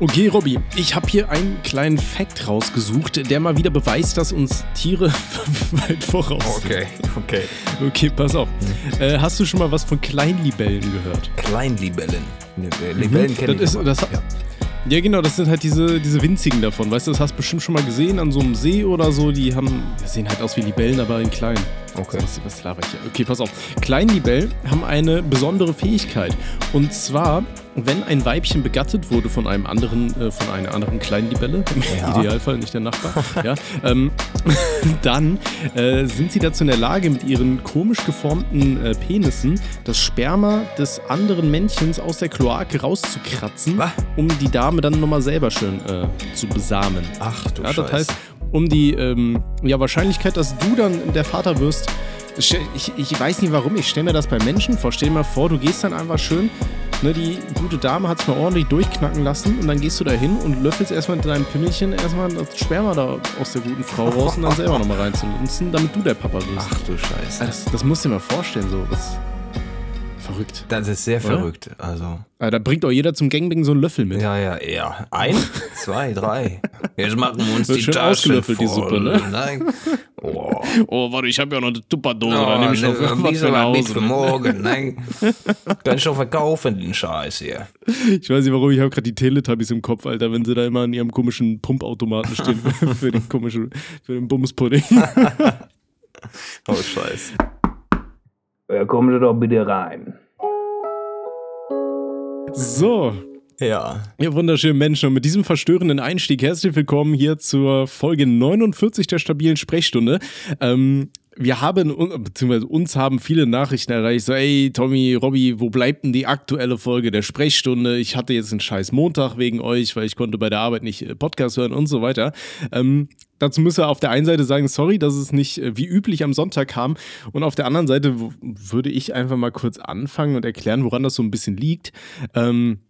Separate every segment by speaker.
Speaker 1: Okay, Robby, ich habe hier einen kleinen Fact rausgesucht, der mal wieder beweist, dass uns Tiere weit voraus sind.
Speaker 2: Okay, okay.
Speaker 1: Okay, pass auf. Äh, hast du schon mal was von Kleinlibellen gehört?
Speaker 2: Kleinlibellen. Ne, äh, Libellen kenne ich.
Speaker 1: Ist, das,
Speaker 2: ja.
Speaker 1: ja, genau, das sind halt diese, diese winzigen davon. Weißt du, das hast du bestimmt schon mal gesehen an so einem See oder so. Die haben, sehen halt aus wie Libellen, aber in klein.
Speaker 2: Okay.
Speaker 1: Was, was laber ich hier? Okay, pass auf. Kleinlibellen haben eine besondere Fähigkeit. Und zwar, wenn ein Weibchen begattet wurde von einem anderen, äh, von einer anderen Kleinlibelle, im
Speaker 2: Ja.
Speaker 1: Idealfall nicht der Nachbar, ja, ähm, dann äh, sind sie dazu in der Lage, mit ihren komisch geformten äh, Penissen das Sperma des anderen Männchens aus der Kloake rauszukratzen,
Speaker 2: Was?
Speaker 1: um die Dame dann nochmal selber schön äh, zu besamen.
Speaker 2: Ach du
Speaker 1: Ja,
Speaker 2: Scheiße.
Speaker 1: das heißt, um die ähm, ja, Wahrscheinlichkeit, dass du dann der Vater wirst, ich, ich weiß nicht warum, ich stelle mir das bei Menschen vor. Stell dir mal vor, du gehst dann einfach schön, ne, die gute Dame hat es mal ordentlich durchknacken lassen und dann gehst du da hin und löffelst erstmal mit deinem Pimmelchen erstmal das Sperma da aus der guten Frau raus und dann selber nochmal reinzulunzen, damit du der Papa wirst.
Speaker 2: Ach du Scheiße.
Speaker 1: Das, das musst du dir mal vorstellen, so. Das verrückt.
Speaker 2: Das ist sehr
Speaker 1: Oder?
Speaker 2: verrückt. Also.
Speaker 1: Da bringt auch jeder zum Gangbang so einen Löffel mit.
Speaker 2: Ja, ja, ja. Ein, zwei, drei. Jetzt machen wir uns die
Speaker 1: schön
Speaker 2: Tasche
Speaker 1: ausgelöffelt, die
Speaker 2: voll.
Speaker 1: Suppe, ne?
Speaker 2: Nein. Oh.
Speaker 1: Oh, warte, ich habe ja noch eine Tupperdose,
Speaker 2: Oh,
Speaker 1: da nehme ich noch
Speaker 2: ne,
Speaker 1: was für nach Hause.
Speaker 2: für morgen? Nein. Kann ich schon verkaufen, den Scheiß hier.
Speaker 1: Ich weiß nicht warum, ich habe gerade die Teletubbies im Kopf, Alter, wenn sie da immer an ihrem komischen Pumpautomaten stehen für, für den komischen, für den Bumspudding.
Speaker 2: Oh, Scheiße.
Speaker 3: Ja, kommen Sie doch bitte rein.
Speaker 1: So,
Speaker 2: Ja.
Speaker 1: ihr wunderschönen Menschen und mit diesem verstörenden Einstieg herzlich willkommen hier zur Folge 49 der stabilen Sprechstunde. Ähm, wir haben, beziehungsweise uns haben viele Nachrichten erreicht, so, ey, Tommy, Robby, wo bleibt denn die aktuelle Folge der Sprechstunde? Ich hatte jetzt einen scheiß Montag wegen euch, weil ich konnte bei der Arbeit nicht äh, Podcast hören und so weiter. Ähm, dazu müsst ihr auf der einen Seite sagen, sorry, dass es nicht äh, wie üblich am Sonntag kam. Und auf der anderen Seite würde ich einfach mal kurz anfangen und erklären, woran das so ein bisschen liegt. Ähm,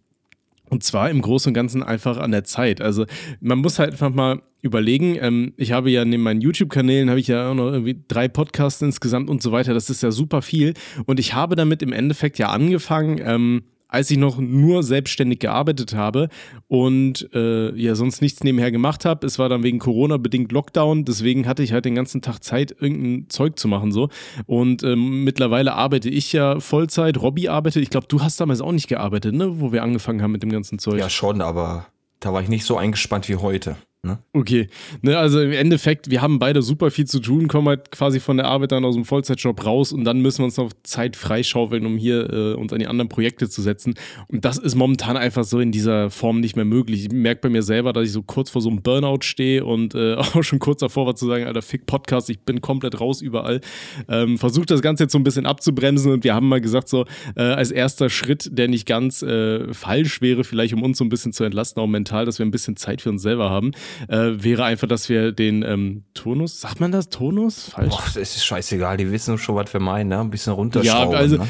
Speaker 1: und zwar im Großen und Ganzen einfach an der Zeit. Also man muss halt einfach mal überlegen, ähm, ich habe ja neben meinen YouTube-Kanälen, habe ich ja auch noch irgendwie drei Podcasts insgesamt und so weiter. Das ist ja super viel. Und ich habe damit im Endeffekt ja angefangen, ähm, als ich noch nur selbstständig gearbeitet habe und äh, ja sonst nichts nebenher gemacht habe. Es war dann wegen Corona bedingt Lockdown, deswegen hatte ich halt den ganzen Tag Zeit, irgendein Zeug zu machen so. Und ähm, mittlerweile arbeite ich ja Vollzeit, Robby arbeitet. Ich glaube, du hast damals auch nicht gearbeitet, ne, wo wir angefangen haben mit dem ganzen Zeug.
Speaker 2: Ja, schon, aber da war ich nicht so eingespannt wie heute. Ne?
Speaker 1: Okay, ne, also im Endeffekt, wir haben beide super viel zu tun, kommen halt quasi von der Arbeit dann aus dem Vollzeitjob raus und dann müssen wir uns noch Zeit freischaufeln, um hier äh, uns an die anderen Projekte zu setzen. Und das ist momentan einfach so in dieser Form nicht mehr möglich. Ich merke bei mir selber, dass ich so kurz vor so einem Burnout stehe und äh, auch schon kurz davor war zu sagen, Alter, fick Podcast, ich bin komplett raus überall. Ähm, Versucht das Ganze jetzt so ein bisschen abzubremsen und wir haben mal gesagt, so äh, als erster Schritt, der nicht ganz äh, falsch wäre, vielleicht um uns so ein bisschen zu entlasten, auch mental, dass wir ein bisschen Zeit für uns selber haben, äh, wäre einfach, dass wir den ähm, Turnus, sagt man das, Tonus? Falsch?
Speaker 2: Boah, das ist scheißegal, die wissen schon, was wir meinen, ne? Ein bisschen
Speaker 1: ja,
Speaker 2: runterschrauben.
Speaker 1: also
Speaker 2: ne?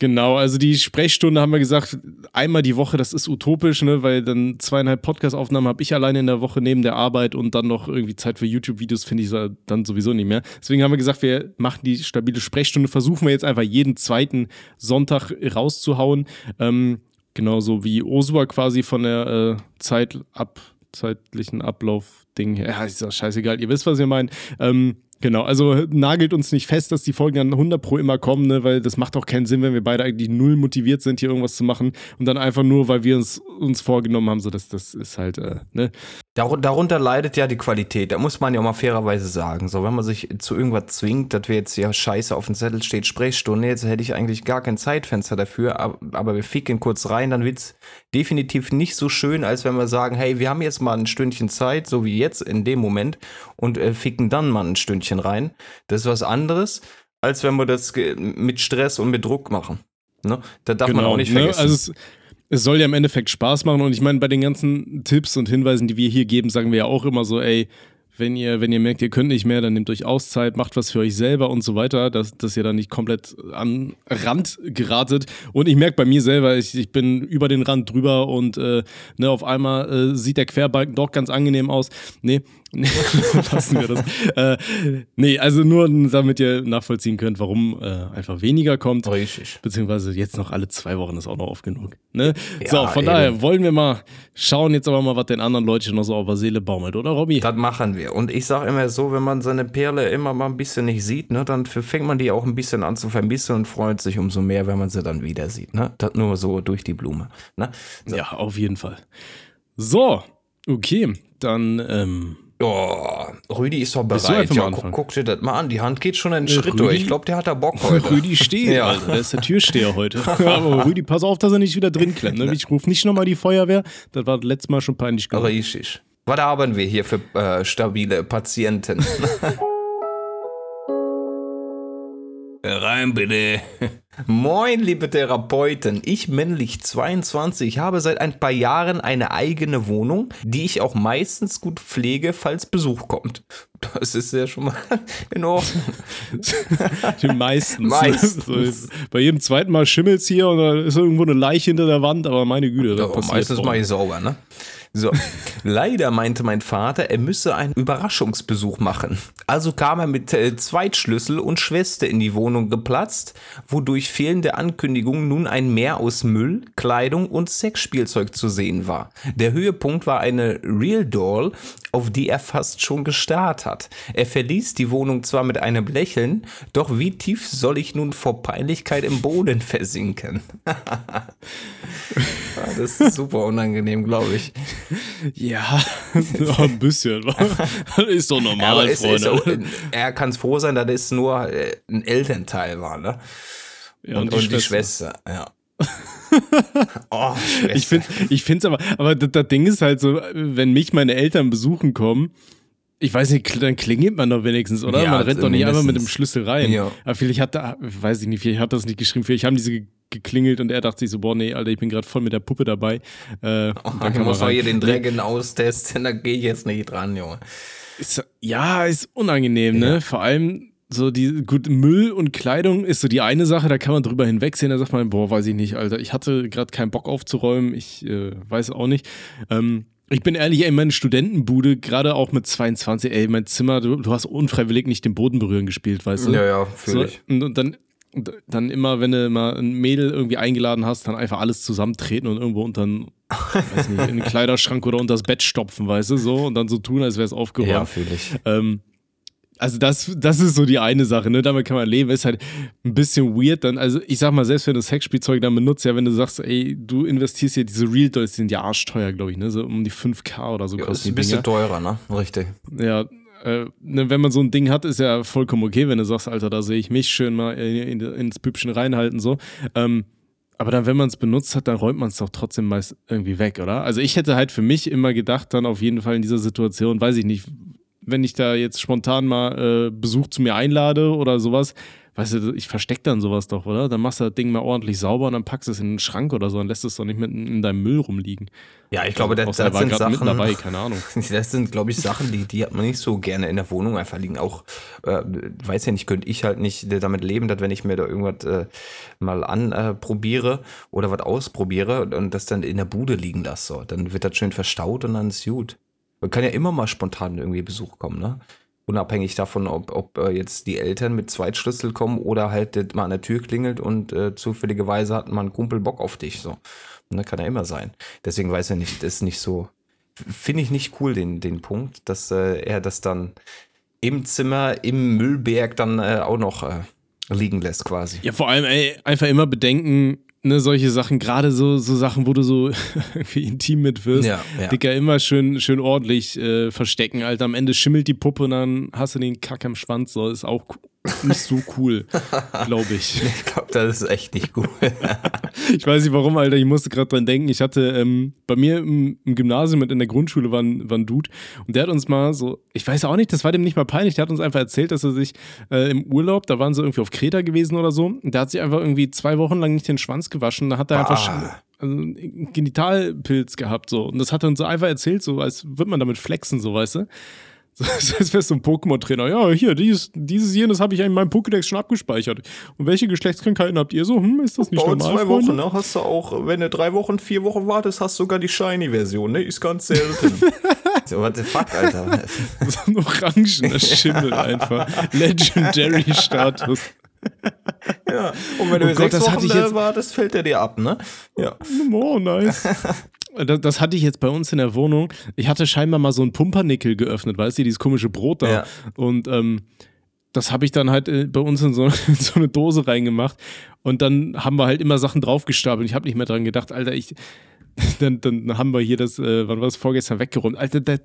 Speaker 1: Genau, also die Sprechstunde haben wir gesagt, einmal die Woche, das ist utopisch, ne, weil dann zweieinhalb Podcast-Aufnahmen habe ich alleine in der Woche neben der Arbeit und dann noch irgendwie Zeit für YouTube-Videos finde ich dann sowieso nicht mehr. Deswegen haben wir gesagt, wir machen die stabile Sprechstunde, versuchen wir jetzt einfach jeden zweiten Sonntag rauszuhauen. Ähm, genauso wie Osua quasi von der äh, Zeit ab, zeitlichen Ablauf-Ding her. Ja, ist doch scheißegal, ihr wisst, was ihr meint. Ähm, Genau, also nagelt uns nicht fest, dass die Folgen dann 100 pro immer kommen, ne, weil das macht auch keinen Sinn, wenn wir beide eigentlich null motiviert sind, hier irgendwas zu machen und dann einfach nur, weil wir uns, uns vorgenommen haben, so dass das ist halt, äh, ne?
Speaker 2: Dar darunter leidet ja die Qualität, da muss man ja mal fairerweise sagen. So, wenn man sich zu irgendwas zwingt, dass wir jetzt ja scheiße auf dem Zettel steht, Sprechstunde, jetzt hätte ich eigentlich gar kein Zeitfenster dafür, aber, wir ficken kurz rein, dann wird's definitiv nicht so schön, als wenn wir sagen, hey, wir haben jetzt mal ein Stündchen Zeit, so wie jetzt in dem Moment, und äh, ficken dann mal ein Stündchen rein. Das ist was anderes, als wenn wir das mit Stress und mit Druck machen. Ne? Da darf man auch nicht vergessen.
Speaker 1: Ne? Also es, soll ja im Endeffekt Spaß machen und ich meine, bei den ganzen Tipps und Hinweisen, die wir hier geben, sagen wir ja auch immer so, ey, wenn ihr, wenn ihr merkt, ihr könnt nicht mehr, dann nehmt euch Auszeit, macht was für euch selber und so weiter, dass, dass ihr dann nicht komplett an Rand geratet. Und ich merke bei mir selber, ich, ich bin über den Rand drüber und äh, ne, auf einmal äh, sieht der Querbalken doch ganz angenehm aus. Nee, Lassen wir das. Äh, nee, also nur damit ihr nachvollziehen könnt, warum äh, einfach weniger kommt.
Speaker 2: Richtig.
Speaker 1: Beziehungsweise jetzt noch alle zwei Wochen ist auch noch oft genug. Ne?
Speaker 2: Ja,
Speaker 1: so, von
Speaker 2: eben.
Speaker 1: daher wollen wir mal schauen jetzt aber mal, was den anderen Leuten noch so auf der Seele baumelt, oder Robby?
Speaker 2: Das machen wir. Und ich sage immer so, wenn man seine Perle immer mal ein bisschen nicht sieht, ne, dann fängt man die auch ein bisschen an zu vermissen und freut sich umso mehr, wenn man sie dann wieder sieht. Ne? Das nur so durch die Blume. Ne? So.
Speaker 1: Ja, auf jeden Fall. So, okay, dann ähm,
Speaker 2: Oh, Rüdi ist doch bereit. Ja, guck, guck dir das mal an. Die Hand geht schon einen Schritt
Speaker 1: Rüdi?
Speaker 2: durch. Ich glaube, der hat da Bock heute.
Speaker 1: Rüdi steht,
Speaker 2: Ja.
Speaker 1: Alter. Der ist der Türsteher heute. Aber Rüdi, pass auf, dass er nicht wieder drin klemmt. Ne? Ich rufe nicht nochmal die Feuerwehr. Das war letztes Mal schon peinlich genug.
Speaker 2: Richtig. Was haben wir hier für äh, stabile Patienten? Rein bitte. Moin, liebe Therapeuten. Ich, männlich 22, habe seit ein paar Jahren eine eigene Wohnung, die ich auch meistens gut pflege, falls Besuch kommt. Das ist ja schon mal in Ordnung.
Speaker 1: Meistens.
Speaker 2: Meistens.
Speaker 1: So, jetzt- bei jedem zweiten Mal schimmelt's hier und da ist irgendwo eine Leiche hinter der Wand, aber meine Güte, das
Speaker 2: Ja,
Speaker 1: passiert
Speaker 2: meistens mache ich sauber, ne? So. Leider meinte mein Vater, er müsse einen Überraschungsbesuch machen. Also kam er mit äh, Zweitschlüssel und Schwester in die Wohnung geplatzt, wodurch fehlende Ankündigung nun ein Meer aus Müll, Kleidung und Sexspielzeug zu sehen war. Der Höhepunkt war eine Real Doll, auf die er fast schon gestarrt hat. Er verließ die Wohnung zwar mit einem Lächeln, doch wie tief soll ich nun vor Peinlichkeit im Boden versinken? Ja, das ist super unangenehm, glaube ich.
Speaker 1: Ja, ja, ein bisschen. Das ist doch normal,
Speaker 2: es ist
Speaker 1: Freunde.
Speaker 2: auch, er kann es froh sein, dass es nur äh, ein Elternteil war, ne?
Speaker 1: Ja,
Speaker 2: und, und die Schwester, ja. oh, Schwester.
Speaker 1: Ich finde find's aber, aber das, das Ding ist halt so, wenn mich meine Eltern besuchen kommen, ich weiß nicht, dann klingelt man doch wenigstens, oder?
Speaker 2: Ja,
Speaker 1: man rennt doch nicht einfach mit dem. Schlüssel rein.
Speaker 2: Ja.
Speaker 1: Aber vielleicht hat er, weiß ich nicht, vielleicht hat das nicht geschrieben, vielleicht haben diese ge- geklingelt und er dachte sich so, boah, nee, Alter, ich bin gerade voll mit der Puppe dabei. Äh, dann
Speaker 2: ich muss
Speaker 1: man
Speaker 2: doch hier den Dragon austesten, da gehe ich jetzt nicht dran, Junge.
Speaker 1: Ist, ja, ist unangenehm, ne? Vor allem so die, gut, Müll und Kleidung ist so die eine Sache, da kann man drüber hinwegsehen, da sagt man, boah, weiß ich nicht, Alter, ich hatte gerade keinen Bock aufzuräumen, ich äh, weiß auch nicht. Ähm, ich bin ehrlich, ey, meine Studentenbude, gerade auch mit 22, ey, mein Zimmer, du, du hast unfreiwillig nicht den Boden berühren gespielt, weißt du?
Speaker 2: Ja, ja, fühl
Speaker 1: So,
Speaker 2: ich.
Speaker 1: und, und dann, und dann immer, wenn du mal ein Mädel irgendwie eingeladen hast, dann einfach alles zusammentreten und irgendwo unter den, weiß nicht, in den Kleiderschrank oder unter das Bett stopfen, weißt du, so und dann so tun, als wäre es aufgeräumt.
Speaker 2: Ja, fühl ich.
Speaker 1: Ähm, also das, das ist so die eine Sache, ne? Damit kann man leben. Ist halt ein bisschen weird dann. Also ich sag mal, selbst wenn du Sexspielzeug dann benutzt, ja, wenn du sagst, ey, du investierst hier diese Real Dolls, die sind ja arschteuer, glaube ich, ne? So um die 5K oder so
Speaker 2: Ja, ist
Speaker 1: kosten
Speaker 2: ein
Speaker 1: die
Speaker 2: bisschen
Speaker 1: Dinger.
Speaker 2: teurer, ne? Richtig.
Speaker 1: Ja, äh, ne, wenn man so ein Ding hat, ist ja vollkommen okay, wenn du sagst, Alter, da sehe ich mich schön mal in, in, ins Püppchen reinhalten, so. Ähm, aber dann, wenn man es benutzt hat, dann räumt man es doch trotzdem meist irgendwie weg, oder? Also ich hätte halt für mich immer gedacht, dann auf jeden Fall in dieser Situation, weiß ich nicht, wenn ich da jetzt spontan mal äh, Besuch zu mir einlade oder sowas, weißt du, ich versteck dann sowas doch, oder? Dann machst du das Ding mal ordentlich sauber und dann packst du es in den Schrank oder so und lässt es doch nicht mit in deinem Müll rumliegen.
Speaker 2: Ja, ich glaube, das,
Speaker 1: Außer
Speaker 2: das sind
Speaker 1: gerade mit
Speaker 2: Sachen.
Speaker 1: dabei, keine Ahnung.
Speaker 2: Das sind, glaube ich, Sachen, die, die hat man nicht so gerne in der Wohnung einfach liegen. Auch, äh, weiß ja nicht, könnte ich halt nicht damit leben, dass wenn ich mir da irgendwas äh, mal anprobiere äh, oder was ausprobiere und das dann in der Bude liegen lasse, so, dann wird das schön verstaut und dann ist gut. Man kann ja immer mal spontan irgendwie Besuch kommen, ne? Unabhängig davon, ob, ob äh, jetzt die Eltern mit Zweitschlüssel kommen oder halt mal an der Tür klingelt und äh, zufälligerweise hat mal ein Kumpel Bock auf dich. So. Und das kann ja immer sein. Deswegen weiß er nicht, das ist nicht so. Finde ich nicht cool, den, den Punkt, dass äh, er das dann im Zimmer, im Müllberg dann äh, auch noch äh, liegen lässt, quasi.
Speaker 1: Ja, vor allem, ey, einfach immer bedenken, ne, solche Sachen, gerade so, so Sachen, wo du so irgendwie intim mit wirst.
Speaker 2: Ja, ja.
Speaker 1: Dicker, immer schön, schön ordentlich äh, verstecken, Alter. Am Ende schimmelt die Puppe und dann hast du den Kack am Schwanz. So, ist auch nicht so cool, glaube ich.
Speaker 2: Ich glaube, das ist echt nicht gut.
Speaker 1: Ich weiß nicht warum, Alter. Ich musste gerade dran denken. Ich hatte ähm, bei mir im, im Gymnasium und in der Grundschule war ein, war ein Dude und der hat uns mal so, ich weiß auch nicht, das war dem nicht mal peinlich. Der hat uns einfach erzählt, dass er sich äh, im Urlaub, da waren sie irgendwie auf Kreta gewesen oder so, und der hat sich einfach irgendwie zwei Wochen lang nicht den Schwanz gewaschen. Da hat er einfach
Speaker 2: Ah.
Speaker 1: schon, also einen Genitalpilz gehabt so und das hat er uns so einfach erzählt, so als würde man damit flexen, so weißt du. So, als wärst du ein Pokémon-Trainer. Ja, hier, dieses, dieses jenes habe ich in meinem Pokédex schon abgespeichert. Und welche Geschlechtskrankheiten habt ihr so? Hm, ist das nicht
Speaker 2: Bei
Speaker 1: normal,
Speaker 2: zwei
Speaker 1: Freunde?
Speaker 2: Wochen, ne? Hast du auch, wenn du drei Wochen, vier Wochen wartest, hast du sogar die Shiny-Version, ne? Ist ganz selten. so, what the fuck, Alter?
Speaker 1: So ein orangener Schimmel einfach. Legendary-Status.
Speaker 2: ja. Und wenn du
Speaker 1: Oh Gott,
Speaker 2: sechs
Speaker 1: das hatte
Speaker 2: Wochen
Speaker 1: ich jetzt-
Speaker 2: äh, wartest, fällt der dir ab, ne? Ja.
Speaker 1: Oh, nice. Das, das hatte ich jetzt bei uns in der Wohnung. Ich hatte scheinbar mal so ein Pumpernickel geöffnet, weißt du, dieses komische Brot da.
Speaker 2: Ja.
Speaker 1: Und ähm, das habe ich dann halt äh, bei uns in so, in so eine Dose reingemacht. Und dann haben wir halt immer Sachen draufgestapelt. Ich habe nicht mehr dran gedacht, Alter, ich. Dann, dann haben wir hier das, äh, wann war das vorgestern weggeräumt. Alter, der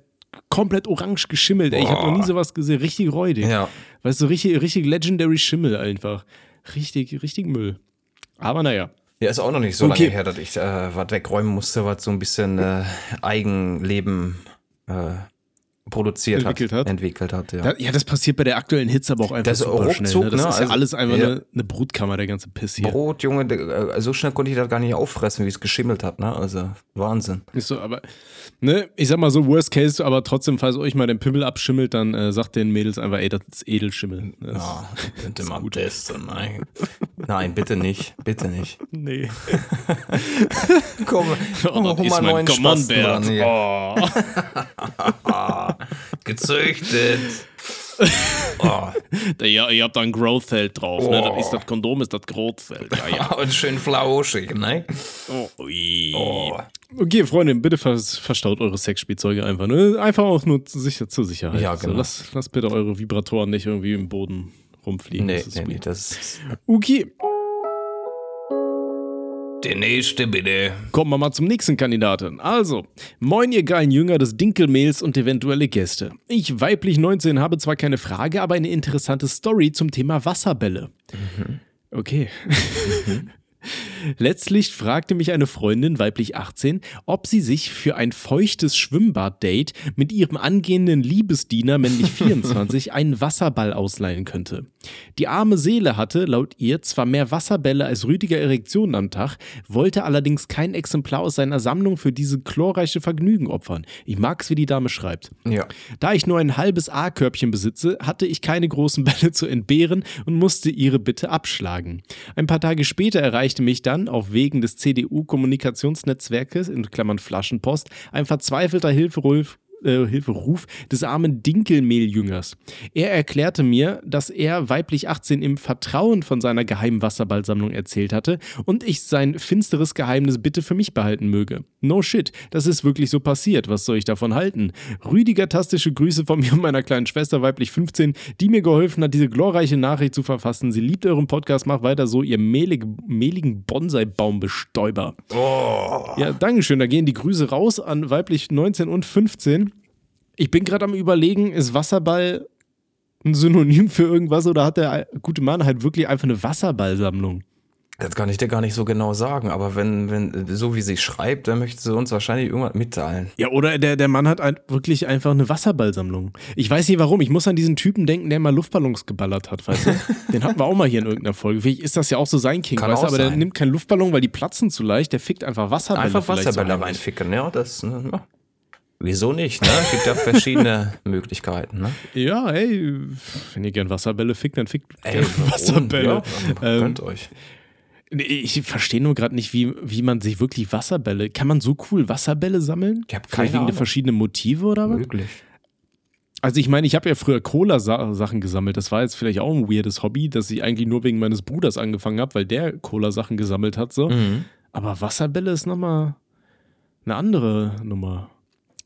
Speaker 1: komplett orange geschimmelt, ey. Ich habe noch nie sowas gesehen. Richtig räudig.
Speaker 2: Ja.
Speaker 1: Weißt du, richtig, richtig legendary Schimmel einfach. Richtig, richtig Müll. Aber naja.
Speaker 2: Ja, ist auch noch nicht so
Speaker 1: Okay.
Speaker 2: lange her, dass ich äh, was wegräumen musste, was so ein bisschen äh, Eigenleben äh, produziert
Speaker 1: Entwickelt
Speaker 2: hat,
Speaker 1: hat.
Speaker 2: Entwickelt hat, ja.
Speaker 1: Ja, das passiert bei der aktuellen Hitze aber auch einfach
Speaker 2: Das ist
Speaker 1: super
Speaker 2: ruckzuck,
Speaker 1: schnell. Ne? Das
Speaker 2: ne?
Speaker 1: ist ja
Speaker 2: Also,
Speaker 1: alles einfach
Speaker 2: ja.
Speaker 1: eine, eine Brutkammer, der ganze Piss hier.
Speaker 2: Brot, Junge, äh, so schnell konnte ich das gar nicht auffressen, wie es geschimmelt hat, ne? Also Wahnsinn.
Speaker 1: Ist so, aber, ne, ich sag mal so, worst case, aber trotzdem, falls euch mal den Pimmel abschimmelt, dann äh, sagt den Mädels einfach, ey, das ist Edelschimmel. Das,
Speaker 2: Ja, könnte man testen. Nein. Nein, bitte nicht. Bitte nicht.
Speaker 1: Nee.
Speaker 2: Komm,
Speaker 1: Oh,
Speaker 2: hol
Speaker 1: ist
Speaker 2: mal neuen Spasten dran.
Speaker 1: Oh.
Speaker 2: Gezüchtet. Oh,
Speaker 1: Ja, ihr habt da ein Growth-Feld drauf, ne? Das ist das Kondom, ist das Growth-Feld. Ja, ja.
Speaker 2: und schön flauschig, ne?
Speaker 1: Oh.
Speaker 2: Oh.
Speaker 1: Okay, Freunde, bitte vers verstaut eure Sexspielzeuge einfach. Ne? Einfach auch nur zu sicher, zur Sicherheit.
Speaker 2: Ja, genau.
Speaker 1: lasst, lasst bitte eure Vibratoren nicht irgendwie im Boden rumfliegen.
Speaker 2: Nee,
Speaker 1: Das ist
Speaker 2: nee, nee, das ist.
Speaker 1: Okay,
Speaker 2: Der nächste, bitte.
Speaker 1: kommen wir mal zum nächsten Kandidaten. Also, moin ihr geilen Jünger des Dinkelmehls und eventuelle Gäste. Ich, weiblich 19, habe zwar keine Frage, aber eine interessante Story zum Thema Wasserbälle. Okay. Letztlich fragte mich eine Freundin, weiblich 18, ob sie sich für ein feuchtes Schwimmbad-Date mit ihrem angehenden Liebesdiener, männlich 24, einen Wasserball ausleihen könnte. Die arme Seele hatte, laut ihr, zwar mehr Wasserbälle als Rüdiger Erektionen am Tag, wollte allerdings kein Exemplar aus seiner Sammlung für diese chlorreiche Vergnügen opfern. Ich mag's, wie die Dame schreibt.
Speaker 2: Ja.
Speaker 1: Da ich nur ein halbes A-Körbchen besitze, hatte ich keine großen Bälle zu entbehren und musste ihre Bitte abschlagen. Ein paar Tage später erreichte mich dann auf Wegen des CDU-Kommunikationsnetzwerkes, in Klammern Flaschenpost, ein verzweifelter Hilferuf, äh, Hilferuf des armen Dinkelmehljüngers. Er erklärte mir, dass er weiblich 18 im Vertrauen von seiner geheimen Wasserballsammlung erzählt hatte und ich sein finsteres Geheimnis bitte für mich behalten möge. No shit, das ist wirklich so passiert. Was soll ich davon halten? Rüdiger tastische Grüße von mir und meiner kleinen Schwester weiblich 15, die mir geholfen hat, diese glorreiche Nachricht zu verfassen. Sie liebt euren Podcast, macht weiter so, ihr mehlig, mehligen Bonsai-Baumbestäuber. Ja, Dankeschön. Da gehen die Grüße raus an weiblich 19 und 15. Ich bin gerade am überlegen, ist Wasserball ein Synonym für irgendwas oder hat der gute Mann halt wirklich einfach eine Wasserballsammlung?
Speaker 2: Das kann ich dir gar nicht so genau sagen, aber wenn, wenn, so wie sie schreibt, dann möchte sie uns wahrscheinlich irgendwas mitteilen.
Speaker 1: Ja, oder der, der Mann hat ein, wirklich einfach eine Wasserballsammlung. Ich weiß nicht warum. Ich muss an diesen Typen denken, der mal Luftballons geballert hat, weißt du? Den hatten wir auch mal hier in irgendeiner Folge. Vielleicht ist das ja auch so sein King,
Speaker 2: Kann
Speaker 1: weißt du? Aber der
Speaker 2: sein.
Speaker 1: nimmt keinen Luftballon, weil die platzen zu leicht. Der fickt einfach Wasserbälle.
Speaker 2: Einfach Wasserbälle reinficken, ja, das, ne, ja. Wieso nicht, ne? Gibt ja verschiedene Möglichkeiten, ne?
Speaker 1: Ja, ey, wenn ihr gern Wasserbälle fickt, dann fickt
Speaker 2: Ey,
Speaker 1: gern? Wasserbälle.
Speaker 2: Ja,
Speaker 1: Ähm,
Speaker 2: könnt euch.
Speaker 1: Ich verstehe nur gerade nicht, wie, wie man sich wirklich Wasserbälle. Kann man so cool Wasserbälle sammeln?
Speaker 2: Ich hab
Speaker 1: Vielleicht
Speaker 2: keine
Speaker 1: wegen
Speaker 2: Ahnung.
Speaker 1: verschiedenen Motive oder was?
Speaker 2: Möglich.
Speaker 1: Also ich meine, ich habe ja früher Cola-Sachen gesammelt. Das war jetzt vielleicht auch ein weirdes Hobby, das ich eigentlich nur wegen meines Bruders angefangen habe, weil der Cola-Sachen gesammelt hat. So.
Speaker 2: Mhm.
Speaker 1: Aber Wasserbälle ist nochmal eine andere Nummer.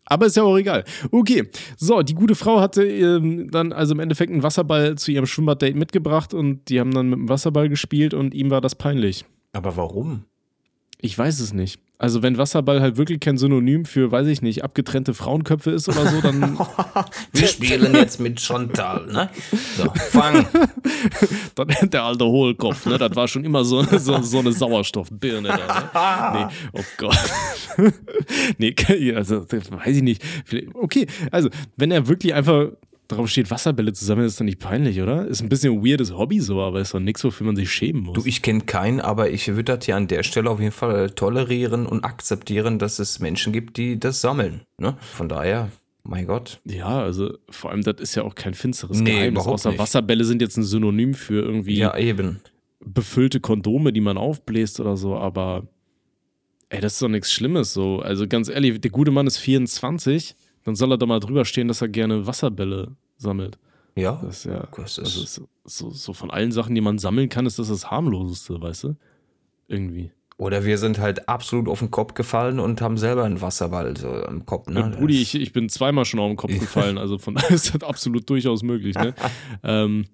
Speaker 1: Aber ist ja auch egal. Okay, so, die gute Frau hatte ähm, dann also im Endeffekt einen Wasserball zu ihrem Schwimmbad-Date mitgebracht und die haben dann mit dem Wasserball gespielt und ihm war das peinlich.
Speaker 2: Aber warum?
Speaker 1: Ich weiß es nicht. Also wenn Wasserball halt wirklich kein Synonym für, weiß ich nicht, abgetrennte Frauenköpfe ist oder so, dann,
Speaker 2: Wir spielen jetzt mit Chantal, ne? So, fang.
Speaker 1: dann der alte Hohlkopf, ne? Das war schon immer so, so, so eine Sauerstoffbirne da, ne? Nee, oh Gott. nee, also das weiß ich nicht. Okay, also wenn er wirklich einfach drauf steht, Wasserbälle zu sammeln, ist doch nicht peinlich, oder? Ist ein bisschen ein weirdes Hobby so, aber ist doch nichts, wofür man sich schämen muss.
Speaker 2: Du, ich kenne keinen, aber ich würde das hier an der Stelle auf jeden Fall tolerieren und akzeptieren, dass es Menschen gibt, die das sammeln. Ne? Von daher, Mein Gott.
Speaker 1: Ja, also vor allem, das ist ja auch kein finsteres
Speaker 2: Nee,
Speaker 1: Geheimnis. Außer
Speaker 2: nicht.
Speaker 1: Wasserbälle sind jetzt ein Synonym für irgendwie
Speaker 2: Ja, eben.
Speaker 1: befüllte Kondome, die man aufbläst oder so, aber ey, das ist doch nichts Schlimmes so. Also ganz ehrlich, der gute Mann ist 24, dann soll er doch mal drüber stehen, dass er gerne Wasserbälle sammelt.
Speaker 2: Ja.
Speaker 1: Das ist ja,
Speaker 2: Das
Speaker 1: also
Speaker 2: ist,
Speaker 1: so, so, so von allen Sachen, die man sammeln kann, ist das das harmloseste, weißt du? Irgendwie.
Speaker 2: oder wir sind halt absolut auf den Kopf gefallen und haben selber einen Wasserball so im Kopf. Ne?
Speaker 1: Ja, Brudi, ich, ich bin zweimal schon auf den Kopf gefallen, also von daher ist das absolut durchaus möglich. Ne? ähm,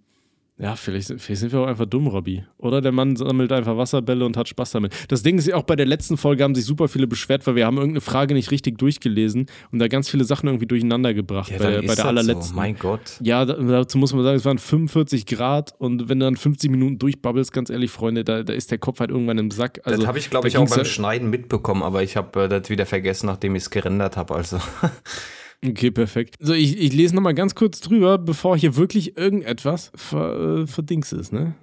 Speaker 1: ja, vielleicht, vielleicht sind wir auch einfach dumm, Robby. Oder der Mann sammelt einfach Wasserbälle und hat Spaß damit. Das Ding ist auch bei der letzten Folge haben sich super viele beschwert, weil wir haben irgendeine Frage nicht richtig durchgelesen und da ganz viele Sachen irgendwie durcheinander gebracht
Speaker 2: ja,
Speaker 1: bei, bei der allerletzten.
Speaker 2: So. Mein Gott.
Speaker 1: Ja, da- dazu muss man sagen, es waren 45 Grad und wenn du dann 50 Minuten durchbabbelst, ganz ehrlich, Freunde, da, da ist der Kopf halt irgendwann im Sack. Also,
Speaker 2: das habe ich, glaube ich, auch beim Schneiden mitbekommen, aber ich habe äh, das wieder vergessen, nachdem ich es gerendert habe. Also.
Speaker 1: Okay, perfekt. So, ich, ich lese nochmal ganz kurz drüber, bevor hier wirklich irgendetwas ver, äh, verdings ist, ne?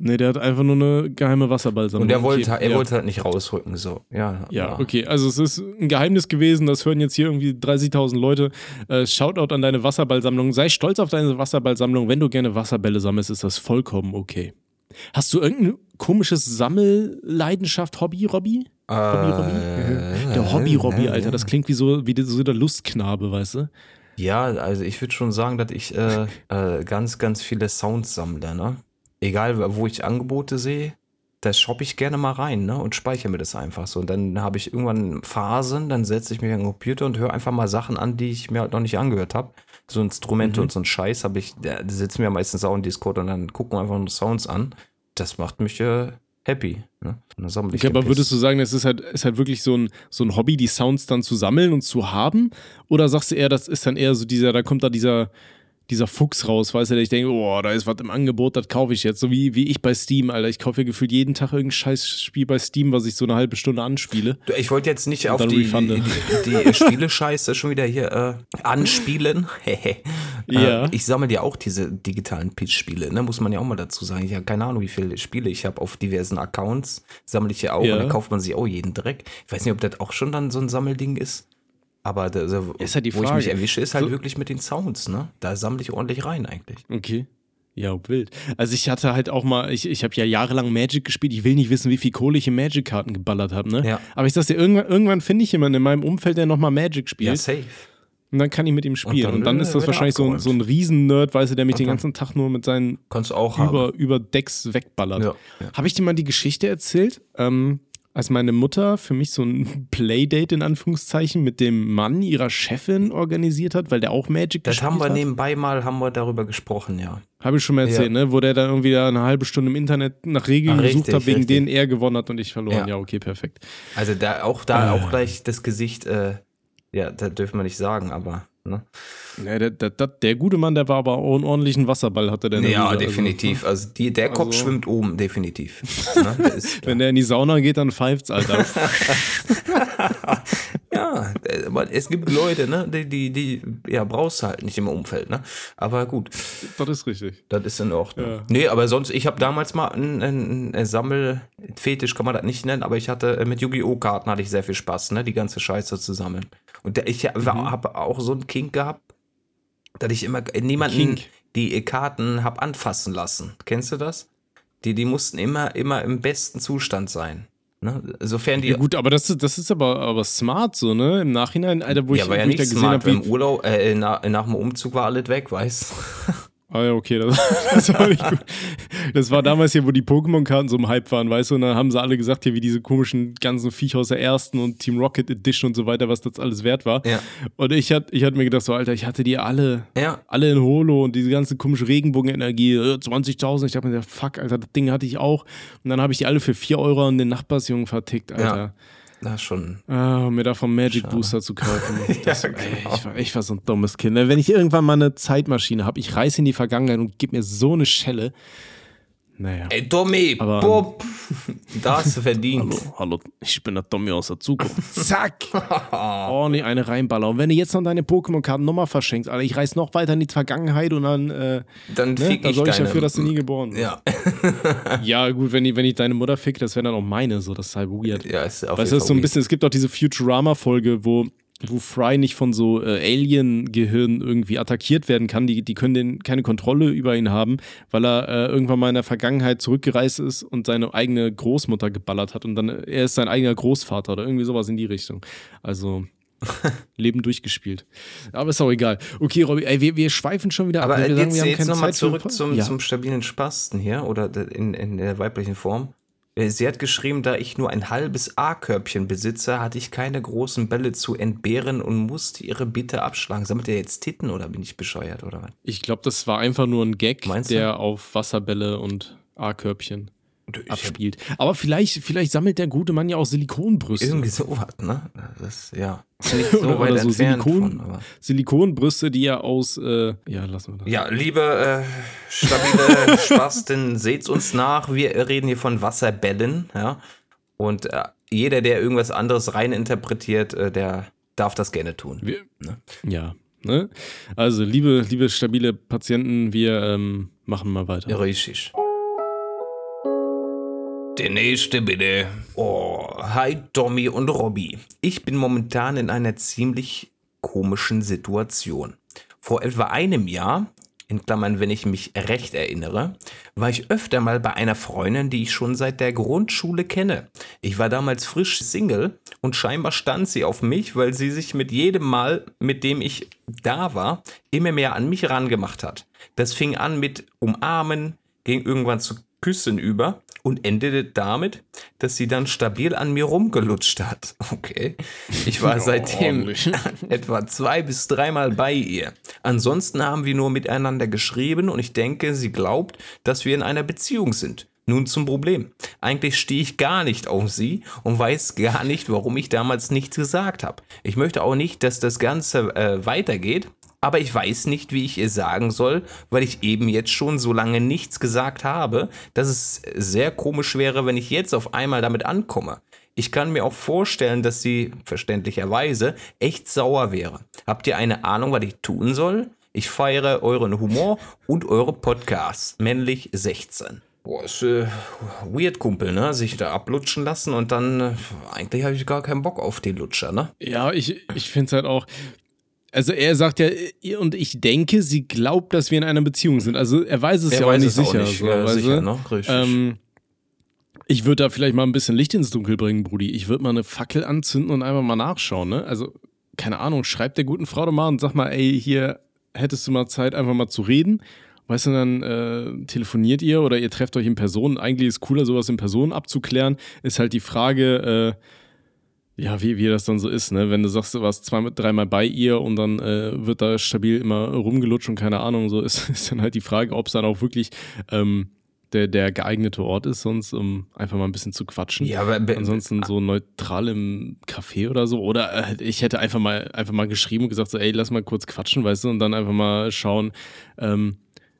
Speaker 1: Ne, der hat einfach nur eine geheime Wasserballsammlung.
Speaker 2: Und er wollte,
Speaker 1: okay,
Speaker 2: er
Speaker 1: ja.
Speaker 2: wollte halt nicht rausrücken, so. Ja,
Speaker 1: Ja, okay, also es ist ein Geheimnis gewesen, das hören jetzt hier irgendwie 30.000 Leute. Äh, Shoutout an deine Wasserballsammlung. Sei stolz auf deine Wasserballsammlung. Wenn du gerne Wasserbälle sammelst, ist das vollkommen okay. Hast du irgendein komisches Sammelleidenschaft, Hobby, Robby? Hobby, Robby?
Speaker 2: Äh,
Speaker 1: Der Hobby-Robby,
Speaker 2: äh,
Speaker 1: Alter. Das klingt wie so, wie so der Lustknabe, weißt du?
Speaker 2: Ja, also ich würde schon sagen, dass ich äh, äh, ganz, ganz viele Sounds sammle, ne? Egal, wo ich Angebote sehe, da shoppe ich gerne mal rein, ne? Und speichere mir das einfach so. Und dann habe ich irgendwann Phasen, dann setze ich mich an den Computer und höre einfach mal Sachen an, die ich mir halt noch nicht angehört habe. So Instrumente
Speaker 1: Mhm.
Speaker 2: und so ein Scheiß habe ich, da sitzen wir meistens auch in Discord und dann gucken wir einfach nur Sounds an. Das macht mich äh, happy. Ne?
Speaker 1: Okay, aber würdest du sagen, es ist halt, ist halt wirklich so ein, so ein Hobby, die Sounds dann zu sammeln und zu haben? Oder sagst du eher, das ist dann eher so dieser, da kommt da dieser, dieser Fuchs raus, weißt du, der ich denke, oh, da ist was im Angebot, das kaufe ich jetzt. So wie, wie ich bei Steam, Alter. Ich kaufe ja gefühlt jeden Tag irgendein scheiß Spiel bei Steam, was ich so eine halbe Stunde anspiele.
Speaker 2: Ich wollte jetzt nicht auf die,
Speaker 1: refunde.
Speaker 2: die, die Spiele-Scheiße schon wieder hier äh, anspielen.
Speaker 1: Ja.
Speaker 2: Äh, ich sammle ja auch diese digitalen Pitch-Spiele, ne? muss man ja auch mal dazu sagen. Ich habe keine Ahnung, wie viele Spiele ich habe auf diversen Accounts. Sammle ich ja auch
Speaker 1: Ja.
Speaker 2: und dann kauft man sich auch jeden Dreck. Ich weiß nicht, ob das auch schon dann so ein Sammelding ist. Aber da, da,
Speaker 1: Ist halt die
Speaker 2: wo ich
Speaker 1: Frage.
Speaker 2: mich erwische, ist halt
Speaker 1: So-
Speaker 2: wirklich mit den Sounds. Ne? Da sammle ich ordentlich rein eigentlich.
Speaker 1: Okay. Ja, wild. Also ich hatte halt auch mal, ich, ich habe ja jahrelang Magic gespielt. Ich will nicht wissen, wie viel Kohle ich in Magic-Karten geballert habe, ne?
Speaker 2: Ja.
Speaker 1: Aber ich sag's dir, irgendwann, irgendwann finde ich jemanden in meinem Umfeld, der nochmal Magic spielt.
Speaker 2: Ja, safe.
Speaker 1: Und dann kann ich mit ihm spielen.
Speaker 2: dann
Speaker 1: Und dann, ist das wahrscheinlich so ein, so ein Riesen-Nerd, weißt du, der mich den
Speaker 2: dann-
Speaker 1: ganzen Tag nur mit seinen
Speaker 2: Kannst du auch
Speaker 1: über, über Decks wegballert.
Speaker 2: Ja, ja.
Speaker 1: Habe ich dir mal die Geschichte erzählt? Ähm, als meine Mutter für mich so ein Playdate in Anführungszeichen mit dem Mann ihrer Chefin organisiert hat, weil der auch Magic
Speaker 2: Das
Speaker 1: gespielt
Speaker 2: haben wir
Speaker 1: hat.
Speaker 2: nebenbei mal haben wir darüber gesprochen, ja.
Speaker 1: Habe ich schon mal erzählt, ne? Wo der dann irgendwie da eine halbe Stunde im Internet nach Regeln
Speaker 2: Ah,
Speaker 1: gesucht
Speaker 2: richtig,
Speaker 1: hat, wegen
Speaker 2: richtig.
Speaker 1: denen er gewonnen hat und ich verloren. Ja,
Speaker 2: Ja.
Speaker 1: okay, perfekt.
Speaker 2: Also da auch da
Speaker 1: Ah.
Speaker 2: auch gleich das Gesicht, äh, ja, da dürfen wir nicht sagen, aber ne?
Speaker 1: Ja, der, der, der, gute Mann, der war aber auch einen ordentlichen Wasserball, hatte der.
Speaker 2: Ja,
Speaker 1: Hülle.
Speaker 2: definitiv. Also die, der Kopf
Speaker 1: Also-
Speaker 2: schwimmt oben, definitiv. ne? der ist,
Speaker 1: Also, wenn der in die Sauna geht, dann pfeift's, Alter.
Speaker 2: ja, aber es gibt Leute, ne, die, die, die ja, brauchst du halt nicht im Umfeld, ne? Aber gut,
Speaker 1: das ist richtig.
Speaker 2: das ist in Ordnung.
Speaker 1: Ja.
Speaker 2: Nee, aber sonst, ich habe damals mal einen, einen, einen Sammelfetisch, kann man das nicht nennen, aber ich hatte äh, mit Yu-Gi-Oh! Karten hatte ich sehr viel Spaß, ne, die ganze Scheiße zu sammeln. Und ich
Speaker 1: Mhm.
Speaker 2: habe auch so einen Kink gehabt, dass ich immer äh, niemanden
Speaker 1: Kink?
Speaker 2: die äh, Karten hab anfassen lassen. Kennst du das? Die, die mussten immer, immer im besten Zustand sein. Ne? Sofern die.
Speaker 1: Ja, gut, aber das, ist- das ist aber, aber smart so, ne? Im Nachhinein, Alter, wo ich,
Speaker 2: ja, war ja
Speaker 1: ich
Speaker 2: nicht
Speaker 1: da gesehen habe,
Speaker 2: im. Urlaub, äh, nach, nach dem Umzug war alles weg, weißt
Speaker 1: Ah ja, okay, das, das war nicht gut. Das war damals hier, wo die Pokémon-Karten so im Hype waren, weißt du? Und dann haben sie alle gesagt, hier, wie diese komischen ganzen Viecher aus der ersten und Team Rocket Edition und so weiter, was das alles wert war.
Speaker 2: Ja.
Speaker 1: Und ich hatte ich hatte mir gedacht, so, Alter, ich hatte die alle.
Speaker 2: Ja.
Speaker 1: Alle in Holo und diese ganze komische Regenbogenenergie, äh, 20.000. Ich dachte mir, fuck, Alter, das Ding hatte ich auch. Und dann habe ich die alle für 4 Euro an den Nachbarsjungen vertickt, Alter.
Speaker 2: Na schon.
Speaker 1: Ah, um mir davon Magic Booster zu kaufen. Das,
Speaker 2: Ja,
Speaker 1: ey,
Speaker 2: genau.
Speaker 1: ich, war, ich war so ein dummes Kind. Wenn ich irgendwann mal eine Zeitmaschine habe, ich reiße in die Vergangenheit und gebe mir so eine Schelle. Naja.
Speaker 2: Ey, Tommy,
Speaker 1: Aber-
Speaker 2: Bob, da hast du verdient.
Speaker 1: Hallo, hallo, ich bin der Tommy aus der Zukunft. Zack! Oh, nee, eine reinballer. Und wenn du jetzt noch deine Pokémon-Karten nochmal verschenkst, Alter, ich reiß noch weiter in die Vergangenheit und dann, äh,
Speaker 2: Dann
Speaker 1: ne,
Speaker 2: fick
Speaker 1: da
Speaker 2: ich
Speaker 1: sorge ich
Speaker 2: deine.
Speaker 1: dafür, dass du nie geboren bist.
Speaker 2: Ja,
Speaker 1: Ja, gut, wenn ich, wenn ich deine Mutter fick, das wäre dann auch meine, so, das ist halt weird.
Speaker 2: ja, ist auf
Speaker 1: Weißt du, das ist so ein bisschen, es gibt auch diese Futurama-Folge, wo wo Fry nicht von so äh, Alien-Gehirn irgendwie attackiert werden kann. Die, die können den, keine Kontrolle über ihn haben, weil er äh, irgendwann mal in der Vergangenheit zurückgereist ist und seine eigene Großmutter geballert hat und dann äh, er ist sein eigener Großvater oder irgendwie sowas in die Richtung. Also Leben durchgespielt. Aber ist auch egal. Okay, Robby, ey, wir, wir schweifen schon wieder
Speaker 2: Aber
Speaker 1: ab. Wir
Speaker 2: jetzt,
Speaker 1: sagen, wir
Speaker 2: jetzt nochmal zurück zum,
Speaker 1: ja.
Speaker 2: zum stabilen Spasten hier oder de- in, in der weiblichen Form. Äh, Sie hat geschrieben, da ich nur ein halbes A-Körbchen besitze, hatte ich keine großen Bälle zu entbehren und musste ihre Bitte abschlagen. Sammelt ihr jetzt Titten oder bin ich bescheuert oder was?
Speaker 1: Ich glaube, das war einfach nur ein Gag,
Speaker 2: Meinst du?
Speaker 1: der auf Wasserbälle und A-Körbchen abspielt. Aber vielleicht, vielleicht sammelt der gute Mann ja auch Silikonbrüste.
Speaker 2: irgendwie sowas, ne? Das, ja. Nicht so
Speaker 1: Oder
Speaker 2: weit
Speaker 1: so
Speaker 2: entfernt
Speaker 1: Silikon-
Speaker 2: von.
Speaker 1: Silikonbrüste, die er aus, äh, ja, lassen wir das.
Speaker 2: Ja, liebe äh, stabile Spasten, seht's uns nach. Wir reden hier von Wasserbällen, ja. Und äh, jeder, der irgendwas anderes reininterpretiert, äh, der darf das gerne tun.
Speaker 1: Wir,
Speaker 2: Ne?
Speaker 1: Ja, ne? Also, liebe, liebe stabile Patienten, wir ähm, machen mal weiter.
Speaker 2: Richtig. Der nächste bitte. Oh, hi Tommy und Robby. Ich bin momentan in einer ziemlich komischen Situation. Vor etwa einem Jahr, in Klammern, wenn ich mich recht erinnere, war ich öfter mal bei einer Freundin, die ich schon seit der Grundschule kenne. Ich war damals frisch Single und scheinbar stand sie auf mich, weil sie sich mit jedem Mal, mit dem ich da war, immer mehr an mich rangemacht hat. Das fing an mit Umarmen, ging irgendwann zu Küssen über und endete damit, dass sie dann stabil an mir rumgelutscht hat. Okay. Ich war seitdem etwa zwei bis dreimal bei ihr. Ansonsten haben wir nur miteinander geschrieben und ich denke, sie glaubt, dass wir in einer Beziehung sind. Nun zum Problem. Eigentlich stehe ich gar nicht auf sie und weiß gar nicht, warum ich damals nichts gesagt habe. Ich möchte auch nicht, dass das Ganze äh, weitergeht, aber ich weiß nicht, wie ich ihr sagen soll, weil ich eben jetzt schon so lange nichts gesagt habe, dass es sehr komisch wäre, wenn ich jetzt auf einmal damit ankomme. Ich kann mir auch vorstellen, dass sie, verständlicherweise, echt sauer wäre. Habt ihr eine Ahnung, was ich tun soll? Ich feiere euren Humor und eure Podcasts. Männlich 16. Boah, ist äh, weird, Kumpel, ne? Sich da ablutschen lassen und dann, äh, eigentlich habe ich gar keinen Bock auf den Lutscher, ne?
Speaker 1: Ja, ich, ich finde es halt auch. Also er sagt ja, und ich denke, sie glaubt, dass wir in einer Beziehung sind. Also er weiß es
Speaker 2: Er
Speaker 1: ja auch
Speaker 2: weiß
Speaker 1: nicht
Speaker 2: es auch
Speaker 1: sicher.
Speaker 2: nicht,
Speaker 1: so,
Speaker 2: ja, sicher,
Speaker 1: du?
Speaker 2: ne? Richtig.
Speaker 1: Ähm, ich würde da vielleicht mal ein bisschen Licht ins Dunkel bringen, Brudi. Ich würde mal eine Fackel anzünden und einfach mal nachschauen, ne? Also, keine Ahnung, schreib der guten Frau doch mal und sag mal, ey, hier hättest du mal Zeit, einfach mal zu reden. Weißt du, dann äh, telefoniert ihr oder ihr trefft euch in Person. Eigentlich ist cooler, sowas in Person abzuklären. Ist halt die Frage, äh, ja, wie, wie das dann so ist, ne? Wenn du sagst, du warst zweimal, dreimal bei ihr und dann äh, wird da stabil immer rumgelutscht und keine Ahnung, so ist, ist dann halt die Frage, ob es dann auch wirklich ähm, der, der geeignete Ort ist, sonst um einfach mal ein bisschen zu quatschen.
Speaker 2: Ja, aber be-
Speaker 1: Ansonsten so neutral im Café oder so. Oder äh, ich hätte einfach mal, einfach mal geschrieben und gesagt, so, ey, lass mal kurz quatschen, weißt du, und dann einfach mal schauen, ähm,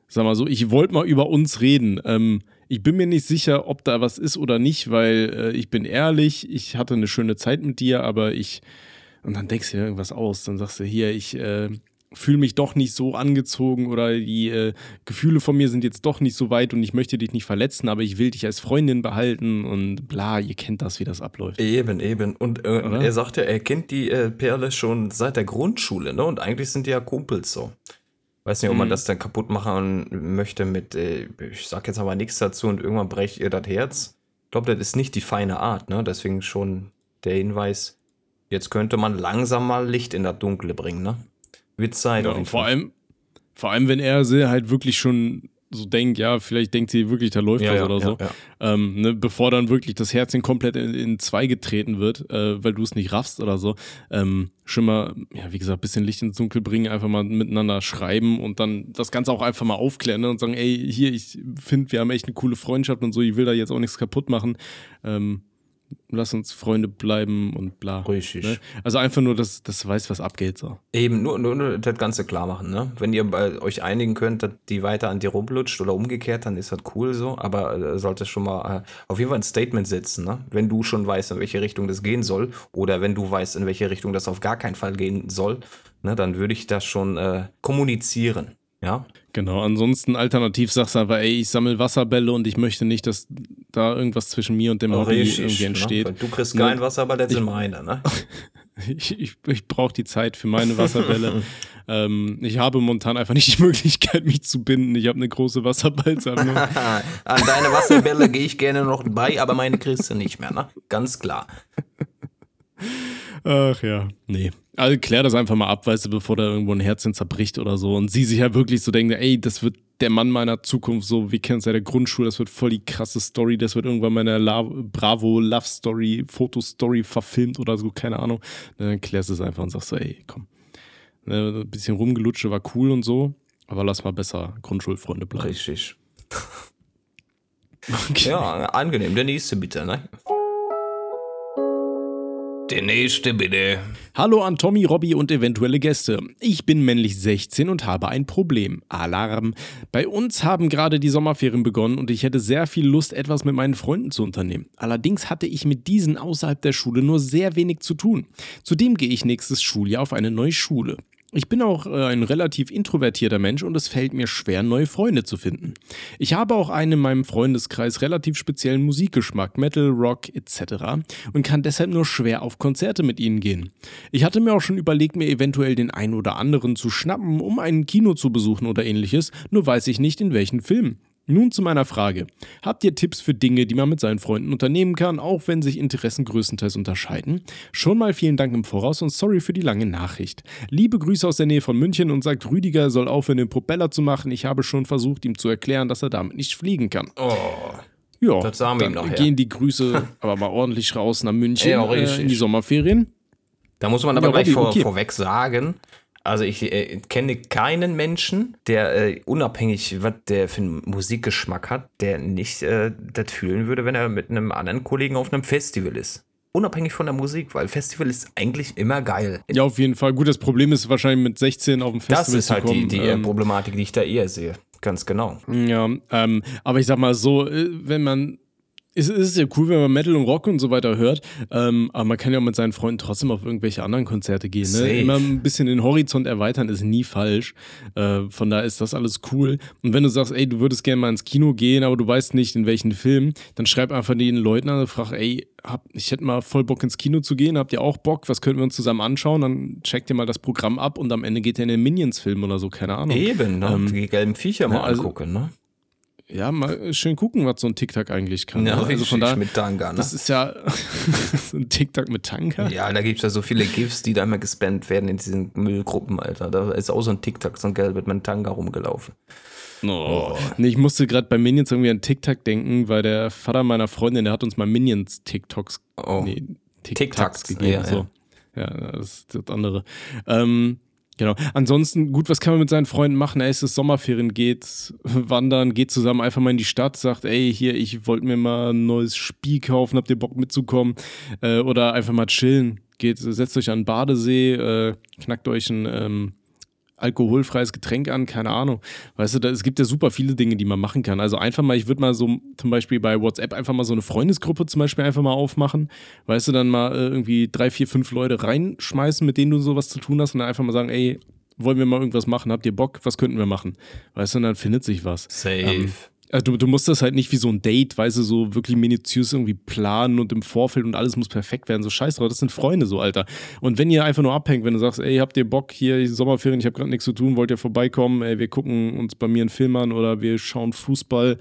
Speaker 1: sag mal so, ich wollte mal über uns reden. Ähm, ich bin mir nicht sicher, ob da was ist oder nicht, weil äh, ich bin ehrlich, ich hatte eine schöne Zeit mit dir, aber ich. Und dann denkst du dir irgendwas aus. Dann sagst du, hier, ich äh, fühle mich doch nicht so angezogen oder die äh, Gefühle von mir sind jetzt doch nicht so weit und ich möchte dich nicht verletzen, aber ich will dich als Freundin behalten und bla, ihr kennt das, wie das abläuft.
Speaker 2: Eben, eben. Und äh, er sagt ja, er kennt die äh, Perle schon seit der Grundschule, ne? Und eigentlich sind die ja Kumpels so. Weiß nicht, ob man
Speaker 1: Mhm.
Speaker 2: das dann kaputt machen möchte mit, äh, ich sag jetzt aber nichts dazu und irgendwann brecht ihr das Herz. Ich glaube, das ist nicht die feine Art, ne? Deswegen schon der Hinweis, jetzt könnte man langsam mal Licht in das Dunkle bringen, ne? Wird Zeit.
Speaker 1: Ja, vor allem, vor allem, wenn er sie halt wirklich schon so denkt, ja, vielleicht denkt sie wirklich, da läuft
Speaker 2: Ja,
Speaker 1: was
Speaker 2: ja,
Speaker 1: oder so.
Speaker 2: ja.
Speaker 1: Ähm, ne, bevor dann wirklich das Herzchen komplett in, in zwei getreten wird, äh, weil du es nicht raffst oder so. Ähm, schon mal, ja, wie gesagt, ein bisschen Licht ins Dunkel bringen, einfach mal miteinander schreiben und dann das Ganze auch einfach mal aufklären ne, und sagen, ey, hier, ich finde, wir haben echt eine coole Freundschaft und so, ich will da jetzt auch nichts kaputt machen. Ähm, lass uns Freunde bleiben und bla.
Speaker 2: Richtig.
Speaker 1: Ne? Also einfach nur, dass das weiß, was abgeht. So.
Speaker 2: Eben, nur, nur, nur das Ganze klar machen, ne? Wenn ihr bei euch einigen könnt, dass die weiter an dir rumlutscht oder umgekehrt, dann ist das cool so, aber äh, sollte schon mal äh, auf jeden Fall ein Statement setzen, ne? Wenn du schon weißt, in welche Richtung das gehen soll, oder wenn du weißt, in welche Richtung das auf gar keinen Fall gehen soll, ne, dann würde ich das schon äh, kommunizieren. Ja,
Speaker 1: Genau, ansonsten alternativ sagst du einfach, ey, ich sammle Wasserbälle und ich möchte nicht, dass da irgendwas zwischen mir und dem Hobby irgendwie entsteht.
Speaker 2: Ne? Du kriegst
Speaker 1: Ne?
Speaker 2: kein Wasser, aber das sind meine, ne?
Speaker 1: Ich, ich, ich brauche die Zeit für meine Wasserbälle. ähm, ich habe momentan einfach nicht die Möglichkeit, mich zu binden. Ich habe eine große Wasserballsammlung.
Speaker 2: An deine Wasserbälle gehe ich gerne noch bei, aber meine kriegst du nicht mehr, ne? Ganz klar.
Speaker 1: Ach ja, nee. Also klär das einfach mal ab, weißt du, bevor da irgendwo ein Herzchen zerbricht oder so. Und sie sich ja wirklich so denken, ey, das wird der Mann meiner Zukunft, so wie kennst du ja der Grundschule, das wird voll die krasse Story, das wird irgendwann meine La Bravo Love Story, Fotostory verfilmt oder so, keine Ahnung. Dann klärst du es einfach und sagst so, ey, komm. Ne, ein bisschen rumgelutsche war cool und so, aber lass mal besser Grundschulfreunde bleiben.
Speaker 2: Richtig. Okay. Ja, angenehm. Der nächste bitte, ne? Der nächste bitte.
Speaker 1: Hallo an Tommy, Robby und eventuelle Gäste. Ich bin männlich 16 und habe ein Problem. Alarm. Bei uns haben gerade die Sommerferien begonnen und ich hätte sehr viel Lust, etwas mit meinen Freunden zu unternehmen. Allerdings hatte ich mit diesen außerhalb der Schule nur sehr wenig zu tun. Zudem gehe ich nächstes Schuljahr auf eine neue Schule. Ich bin auch äh, ein relativ introvertierter Mensch und es fällt mir schwer, neue Freunde zu finden. Ich habe auch einen in meinem Freundeskreis relativ speziellen Musikgeschmack, Metal, Rock etc. und kann deshalb nur schwer auf Konzerte mit ihnen gehen. Ich hatte mir auch schon überlegt, mir eventuell den einen oder anderen zu schnappen, um ein Kino zu besuchen oder ähnliches, nur weiß ich nicht in welchen Film. Nun zu meiner Frage. Habt ihr Tipps für Dinge, die man mit seinen Freunden unternehmen kann, auch wenn sich Interessen größtenteils unterscheiden? Schon mal vielen Dank im Voraus und sorry für die lange Nachricht. Liebe Grüße aus der Nähe von München und sagt, Rüdiger soll aufhören, den Propeller zu machen. Ich habe schon versucht, ihm zu erklären, dass er damit nicht fliegen kann.
Speaker 2: Oh.
Speaker 1: Ja,
Speaker 2: Das sagen wir ihm ja.
Speaker 1: gehen die Grüße aber mal ordentlich raus nach München
Speaker 2: Ja,
Speaker 1: äh, in die Sommerferien.
Speaker 2: Da muss man aber
Speaker 1: Ja,
Speaker 2: gleich vor,
Speaker 1: okay.
Speaker 2: vorweg sagen, also ich äh, kenne keinen Menschen, der äh, unabhängig, was der für einen Musikgeschmack hat, der nicht äh, das fühlen würde, wenn er mit einem anderen Kollegen auf einem Festival ist. Unabhängig von der Musik, weil Festival ist eigentlich immer geil.
Speaker 1: Ja, auf jeden Fall. Gut, das Problem ist wahrscheinlich mit 16 auf dem Festival
Speaker 2: Das ist halt
Speaker 1: kommen.
Speaker 2: die, die
Speaker 1: ähm,
Speaker 2: Problematik, die ich da eher sehe. Ganz genau.
Speaker 1: Ja, ähm, aber ich sag mal so, äh, wenn man. Es ist ja cool, wenn man Metal und Rock und so weiter hört, ähm, aber man kann ja auch mit seinen Freunden trotzdem auf irgendwelche anderen Konzerte gehen. Ne? Immer ein bisschen den Horizont erweitern ist nie falsch. Äh, von daher ist das alles cool. Und wenn du sagst, ey, du würdest gerne mal ins Kino gehen, aber du weißt nicht, in welchen Film, dann schreib einfach den Leuten an und frag, ey, hab, ich hätte mal voll Bock ins Kino zu gehen, habt ihr auch Bock? Was könnten wir uns zusammen anschauen? Dann checkt ihr mal das Programm ab und am Ende geht ihr in den Minions-Film oder so, keine Ahnung.
Speaker 2: Eben, ne? die gelben Viecher mal
Speaker 1: ja, also-
Speaker 2: angucken, ne?
Speaker 1: Ja, mal schön gucken, was so ein TikTok eigentlich kann.
Speaker 2: Ja,
Speaker 1: ne? also von daher,
Speaker 2: mit Tanga, ne?
Speaker 1: das ist ja so ein TikTok mit Tanker.
Speaker 2: Ja, da gibt es ja so viele GIFs, die da immer gespammt werden in diesen Müllgruppen, Alter. Da ist auch so ein TikTok, so ein Gelb mit meinem Tanga rumgelaufen.
Speaker 1: Oh. Nee, ich musste gerade bei Minions irgendwie an TikTok denken, weil der Vater meiner Freundin, der hat uns mal Minions TikToks,
Speaker 2: Oh.
Speaker 1: nee,
Speaker 2: TikToks,
Speaker 1: gegeben.
Speaker 2: ja,
Speaker 1: so. ja. das ist das andere. Ähm, genau. Ansonsten, gut, was kann man mit seinen Freunden machen? Ey, es ist Sommerferien, geht wandern, geht zusammen einfach mal in die Stadt, sagt, ey, hier, ich wollte mir mal ein neues Spiel kaufen, habt ihr Bock mitzukommen? Äh, oder einfach mal chillen. Geht, setzt euch an den Badesee, äh, knackt euch ein ähm, alkoholfreies Getränk an, keine Ahnung. Weißt du, da, es gibt ja super viele Dinge, die man machen kann. Also einfach mal, ich würde mal so zum Beispiel bei WhatsApp einfach mal so eine Freundesgruppe zum Beispiel einfach mal aufmachen. Weißt du, dann mal äh, irgendwie drei, vier, fünf Leute reinschmeißen, mit denen du sowas zu tun hast und dann einfach mal sagen, ey, wollen wir mal irgendwas machen? Habt ihr Bock? Was könnten wir machen? Weißt du, und dann findet sich was.
Speaker 2: Safe.
Speaker 1: Ähm, du, du musst das halt nicht wie so ein Date, weißt du, so wirklich minutiös irgendwie planen und im Vorfeld und alles muss perfekt werden. So scheiß drauf, das sind Freunde so, Alter. Und wenn ihr einfach nur abhängt, wenn du sagst, ey, habt ihr Bock hier, Sommerferien, ich habe gerade nichts zu tun, wollt ihr vorbeikommen, ey, wir gucken uns bei mir einen Film an oder wir schauen Fußball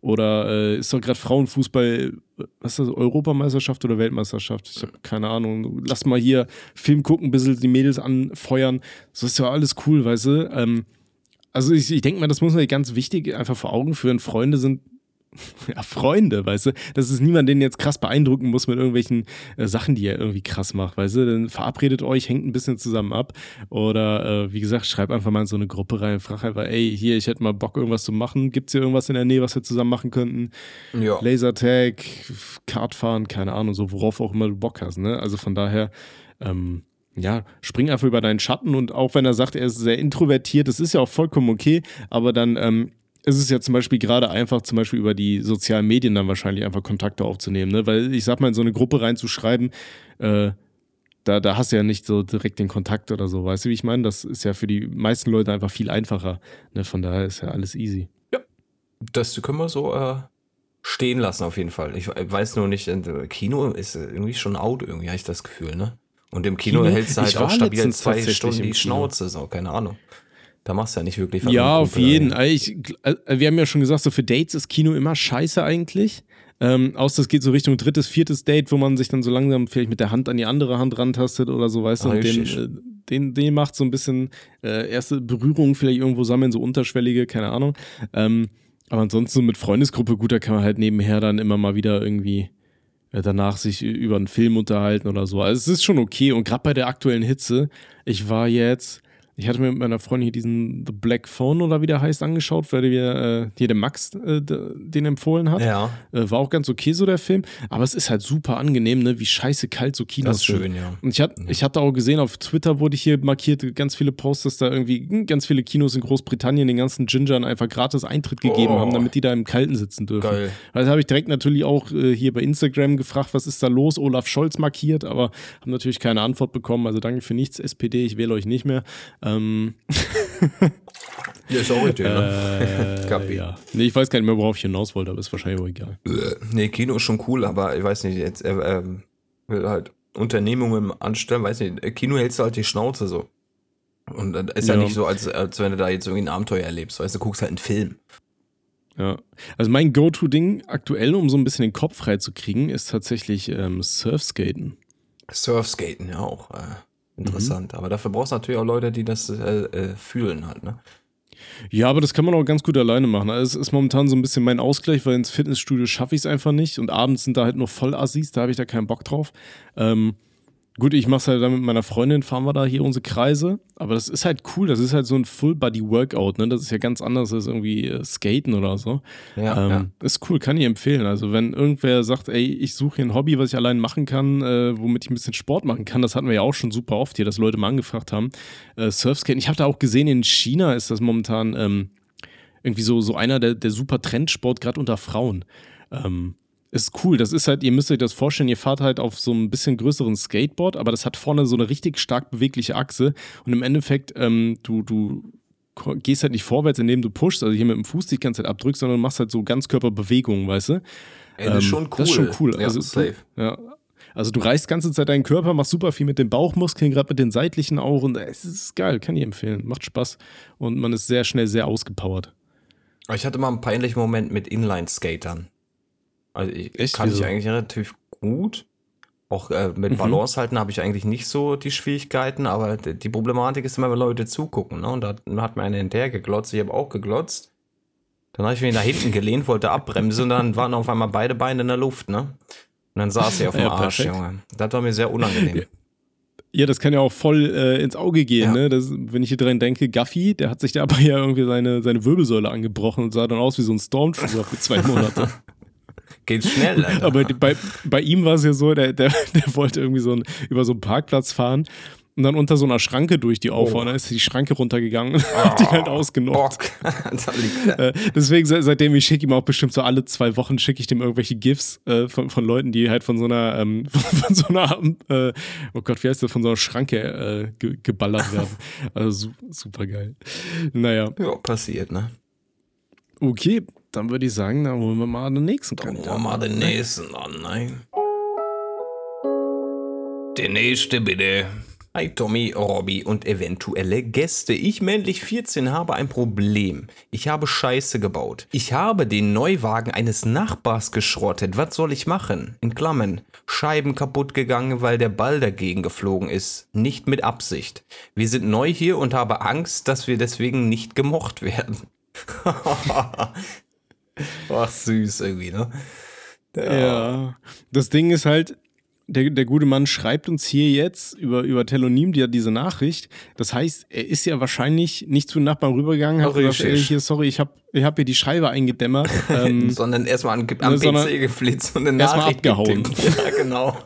Speaker 1: oder äh, ist doch gerade Frauenfußball, was ist das, Europameisterschaft oder Weltmeisterschaft? Ich habe keine Ahnung. Lass mal hier Film gucken, ein bisschen die Mädels anfeuern. Das ist ja alles cool, weißt du. Ähm, also ich, ich denke mal, das muss man ganz wichtig einfach vor Augen führen. Freunde sind ja, Freunde, weißt du? Das ist niemand, den jetzt krass beeindrucken muss mit irgendwelchen äh, Sachen, die er irgendwie krass macht, weißt du? Dann verabredet euch, hängt ein bisschen zusammen ab. Oder äh, wie gesagt, schreibt einfach mal in so eine Gruppe rein, frag einfach, ey, hier, ich hätte mal Bock, irgendwas zu machen. Gibt's hier irgendwas in der Nähe, was wir zusammen machen könnten?
Speaker 2: Ja.
Speaker 1: Lasertag, Kartfahren, keine Ahnung, so worauf auch immer du Bock hast, ne? Also von daher, ähm, ja, spring einfach über deinen Schatten und auch wenn er sagt, er ist sehr introvertiert, das ist ja auch vollkommen okay, aber dann ähm, ist es ja zum Beispiel gerade einfach, zum Beispiel über die sozialen Medien dann wahrscheinlich einfach Kontakte aufzunehmen, ne? Weil ich sag mal, in so eine Gruppe reinzuschreiben, äh, da, da hast du ja nicht so direkt den Kontakt oder so, weißt du, wie ich meine? Das ist ja für die meisten Leute einfach viel einfacher. Ne? Von daher ist ja alles easy.
Speaker 2: Das können wir so äh, stehen lassen auf jeden Fall. Ich weiß nur nicht, äh, Kino ist irgendwie schon out irgendwie, habe ich das Gefühl, ne? Und im Kino,
Speaker 1: Kino?
Speaker 2: hältst du halt auch stabil zwei Stunden die. Schnauze, so, keine Ahnung. Da machst du ja nicht wirklich was
Speaker 1: Ja, auf jeden. Ich, äh, wir haben ja schon gesagt, so für Dates ist Kino immer scheiße eigentlich. Ähm, außer es geht so Richtung drittes, viertes Date, wo man sich dann so langsam vielleicht mit der Hand an die andere Hand rantastet oder so, weißt du, und den, äh, den, den macht so ein bisschen äh, erste Berührung vielleicht irgendwo sammeln, so unterschwellige, keine Ahnung. Ähm, aber ansonsten so mit Freundesgruppe, gut, da kann man halt nebenher dann immer mal wieder irgendwie äh, danach sich über einen Film unterhalten oder so. Also es ist schon okay. Und gerade bei der aktuellen Hitze, ich war jetzt, ich hatte mir mit meiner Freundin hier diesen The Black Phone oder wie der heißt angeschaut, weil wir äh, hier der Max äh, den empfohlen hat.
Speaker 2: Ja,
Speaker 1: Äh, war auch ganz okay so der Film. Aber es ist halt super angenehm, ne, wie scheiße kalt so Kinos
Speaker 2: das ist
Speaker 1: sind.
Speaker 2: schön, ja.
Speaker 1: Und ich, hat, ich hatte auch gesehen, auf Twitter wurde ich hier markiert, ganz viele Posts, dass da irgendwie hm, ganz viele Kinos in Großbritannien den ganzen Gingern einfach gratis Eintritt gegeben
Speaker 2: Oh.
Speaker 1: haben, damit die da im Kalten sitzen dürfen.
Speaker 2: Geil.
Speaker 1: Also habe ich direkt natürlich auch äh, hier bei Instagram gefragt, was ist da los? Olaf Scholz markiert, aber haben natürlich keine Antwort bekommen. Also danke für nichts, SPD, ich wähle euch nicht mehr. Ähm,
Speaker 2: Ja, ist auch richtig, ne?
Speaker 1: äh,
Speaker 2: Kapi.
Speaker 1: ja. Nee, ich weiß gar nicht mehr, worauf ich hinaus wollte, aber ist wahrscheinlich auch egal.
Speaker 2: Nee, Kino ist schon cool, aber ich weiß nicht, jetzt ähm, will halt Unternehmungen anstellen, weiß nicht, Kino hältst du halt die Schnauze so. Und das ist ja,
Speaker 1: Ja.
Speaker 2: nicht so, als, als wenn du da jetzt irgendwie ein Abenteuer erlebst, weißt du, guckst halt einen Film.
Speaker 1: Ja. Also mein Go-To-Ding aktuell, um so ein bisschen den Kopf frei zu kriegen, ist tatsächlich ähm, Surfskaten.
Speaker 2: Surfskaten ja auch. Äh,
Speaker 1: Mhm.
Speaker 2: interessant. Aber dafür brauchst du natürlich auch Leute, die das äh, äh, fühlen halt, ne?
Speaker 1: Ja, aber das kann man auch ganz gut alleine machen. Also es ist momentan so ein bisschen mein Ausgleich, weil ins Fitnessstudio schaffe ich es einfach nicht und abends sind da halt nur Vollassis, da habe ich da keinen Bock drauf. Ähm, gut, ich mache es halt dann mit meiner Freundin, fahren wir da hier unsere Kreise, aber das ist halt cool, das ist halt so ein Full-Body-Workout, ne? Das ist ja ganz anders als irgendwie äh, Skaten oder so.
Speaker 2: Ja,
Speaker 1: ähm,
Speaker 2: ja.
Speaker 1: Ist cool, kann ich empfehlen. Also wenn irgendwer sagt, ey, ich suche hier ein Hobby, was ich allein machen kann, äh, womit ich ein bisschen Sport machen kann, das hatten wir ja auch schon super oft hier, dass Leute mal angefragt haben. Äh, Surfskaten, ich habe da auch gesehen, in China ist das momentan ähm, irgendwie so, so einer der, der super Trendsport, gerade unter Frauen. Ähm, ist cool. Das ist halt, ihr müsst euch das vorstellen, ihr fahrt halt auf so ein bisschen größeren Skateboard, aber das hat vorne so eine richtig stark bewegliche Achse. Und im Endeffekt, ähm, du, du gehst halt nicht vorwärts, indem du pushst, also hier mit dem Fuß die ganze Zeit abdrückst, sondern machst halt so Ganzkörperbewegungen, weißt du?
Speaker 2: Ey, das ist
Speaker 1: Ähm,
Speaker 2: schon cool.
Speaker 1: Das ist schon cool.
Speaker 2: Ja,
Speaker 1: also,
Speaker 2: safe.
Speaker 1: Du, ja. Also du reißt ganze Zeit deinen Körper, machst super viel mit den Bauchmuskeln, gerade mit den seitlichen auch und es ist geil, kann ich empfehlen. Macht Spaß und man ist sehr schnell sehr ausgepowert.
Speaker 2: Ich hatte mal einen peinlichen Moment mit Inline-Skatern. Also ich
Speaker 1: Echt?
Speaker 2: kann ich
Speaker 1: Wieso?
Speaker 2: eigentlich relativ gut. Auch äh, mit
Speaker 1: Mhm.
Speaker 2: Balance halten habe ich eigentlich nicht so die Schwierigkeiten, aber die Problematik ist immer, wenn Leute zugucken. Ne? Und da hat mir einer hinterher geglotzt, ich habe auch geglotzt. Dann habe ich mich nach hinten gelehnt, wollte abbremsen und dann waren auf einmal beide Beine in der Luft, ne? Und dann saß ich auf dem
Speaker 1: Ja,
Speaker 2: Arsch,
Speaker 1: perfekt.
Speaker 2: Junge. Das war mir sehr unangenehm.
Speaker 1: Ja, das kann ja auch voll äh, ins Auge gehen,
Speaker 2: Ja.
Speaker 1: ne? Das, wenn ich hier dran denke, Gaffy, der hat sich da aber ja irgendwie seine, seine Wirbelsäule angebrochen und sah dann aus wie so ein Stormtrooper für zwei Monate.
Speaker 2: Geht schnell, Alter.
Speaker 1: Aber bei, bei ihm war es ja so, der, der, der wollte irgendwie so ein, über so einen Parkplatz fahren und dann unter so einer Schranke durch die Auffahrt. Und dann ist die Schranke runtergegangen und hat die halt ausgenockt.
Speaker 2: Da liegt er.
Speaker 1: Äh, deswegen, se- seitdem ich schicke ihm auch bestimmt so alle zwei Wochen schicke ich dem irgendwelche GIFs äh, von, von Leuten, die halt von so einer, ähm, von, von so einer, äh, oh Gott, wie heißt das, von so einer Schranke äh, ge geballert werden. Also su super geil. Naja,
Speaker 2: Ja, passiert, ne?
Speaker 1: okay, dann würde ich sagen, dann holen wir mal den nächsten
Speaker 2: Dann
Speaker 1: Kandidaten.
Speaker 2: machen wir mal den nächsten an, nein. Der nächste bitte. Hi Tommy, Robby und eventuelle Gäste. Ich, männlich 14, habe ein Problem. Ich habe Scheiße gebaut. Ich habe den Neuwagen eines Nachbars geschrottet. Was soll ich machen? In Klammern. Scheiben kaputt gegangen, weil der Ball dagegen geflogen ist. Nicht mit Absicht. Wir sind neu hier und habe Angst, dass wir deswegen nicht gemocht werden. Ach, süß irgendwie, ne?
Speaker 1: Ja. Das Ding ist halt, der, der gute Mann schreibt uns hier jetzt über, über Telonym die, diese Nachricht. Das heißt, er ist ja wahrscheinlich nicht zu den Nachbarn rübergegangen, hat gesagt, ey, hier, sorry, ich habe ich hab hier die Scheibe eingedämmert. Ähm,
Speaker 2: sondern erstmal am, am
Speaker 1: sondern
Speaker 2: PC geflitzt und eine Nachricht
Speaker 1: abgehauen.
Speaker 2: getippt. Ja, genau.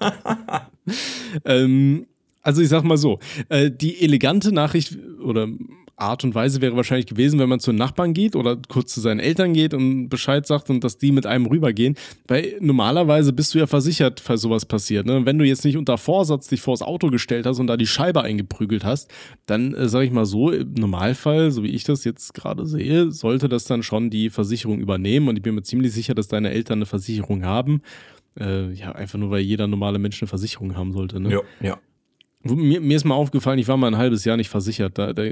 Speaker 1: ähm, also ich sag mal so, äh, die elegante Nachricht oder Art und Weise wäre wahrscheinlich gewesen, wenn man zu den Nachbarn geht oder kurz zu seinen Eltern geht und Bescheid sagt und dass die mit einem rübergehen. Weil normalerweise bist du ja versichert, falls sowas passiert. Ne? Wenn du jetzt nicht unter Vorsatz dich vors Auto gestellt hast und da die Scheibe eingeprügelt hast, dann äh, sage ich mal so, im Normalfall, so wie ich das jetzt gerade sehe, sollte das dann schon die Versicherung übernehmen. Und ich bin mir ziemlich sicher, dass deine Eltern eine Versicherung haben. Äh, ja, einfach nur, weil jeder normale Mensch eine Versicherung haben sollte. Ne?
Speaker 2: Ja, ja.
Speaker 1: Mir, mir ist mal aufgefallen, ich war mal ein halbes Jahr nicht versichert. Da, da,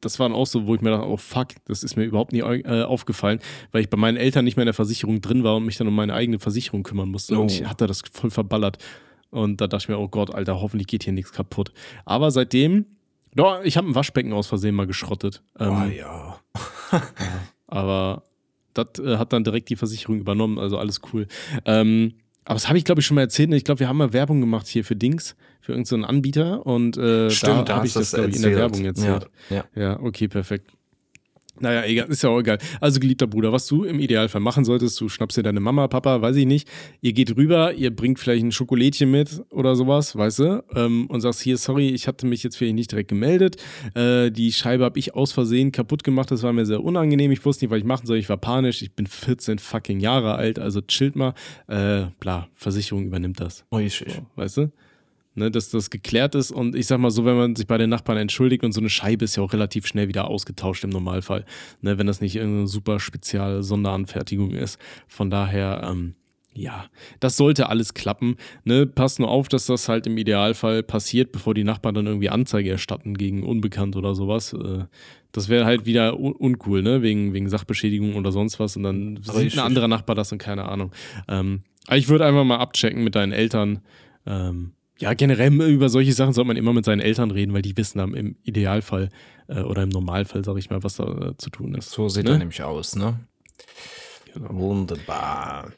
Speaker 1: das waren auch so, wo ich mir dachte, oh fuck, das ist mir überhaupt nie äh, aufgefallen, weil ich bei meinen Eltern nicht mehr in der Versicherung drin war und mich dann um meine eigene Versicherung kümmern musste.
Speaker 2: Oh.
Speaker 1: Und ich hatte das voll verballert. Und da dachte ich mir, oh Gott, Alter, hoffentlich geht hier nichts kaputt. Aber seitdem, doch, ich habe ein Waschbecken aus Versehen mal geschrottet. Ähm,
Speaker 2: Ah ja.
Speaker 1: aber das äh, hat dann direkt die Versicherung übernommen, also alles cool. Ähm, aber das habe ich, glaube ich, schon mal erzählt. ne? Ich glaube, wir haben mal Werbung gemacht hier für Dings, für irgendeinen so Anbieter. Und äh,
Speaker 2: Stimmt,
Speaker 1: da habe ich das, glaube ich, in der Werbung erzählt.
Speaker 2: Ja, ja.
Speaker 1: Ja, okay, perfekt. Naja, egal, ist ja auch egal. Also, geliebter Bruder, was du im Idealfall machen solltest, du schnappst dir deine Mama, Papa, weiß ich nicht, ihr geht rüber, ihr bringt vielleicht ein Schokolädchen mit oder sowas, weißt du, ähm, und sagst hier, sorry, ich hatte mich jetzt vielleicht nicht direkt gemeldet, äh, die Scheibe habe ich aus Versehen kaputt gemacht, das war mir sehr unangenehm, ich wusste nicht, was ich machen soll, ich war panisch, ich bin 14 fucking Jahre alt, also chillt mal, äh, bla, Versicherung übernimmt das.
Speaker 2: Richtig.
Speaker 1: So, weißt du? Ne, dass das geklärt ist und ich sag mal so, wenn man sich bei den Nachbarn entschuldigt und so eine Scheibe ist ja auch relativ schnell wieder ausgetauscht im Normalfall, ne, wenn das nicht irgendeine super spezial Sonderanfertigung ist. Von daher, ähm, ja, das sollte alles klappen. Ne? Passt nur auf, dass das halt im Idealfall passiert, bevor die Nachbarn dann irgendwie Anzeige erstatten gegen Unbekannt oder sowas. Äh, das wäre halt wieder un uncool, ne? Wegen, wegen Sachbeschädigung oder sonst was. Und dann sieht
Speaker 2: Richtig.
Speaker 1: ein anderer Nachbar das und keine Ahnung. Ähm, aber ich würde einfach mal abchecken mit deinen Eltern. Ähm, ja, generell über solche Sachen sollte man immer mit seinen Eltern reden, weil die wissen dann im Idealfall äh, oder im Normalfall, sag ich mal, was da äh, zu tun ist.
Speaker 2: So sieht
Speaker 1: Ne?
Speaker 2: er nämlich aus, ne?
Speaker 1: Genau.
Speaker 2: Wunderbar.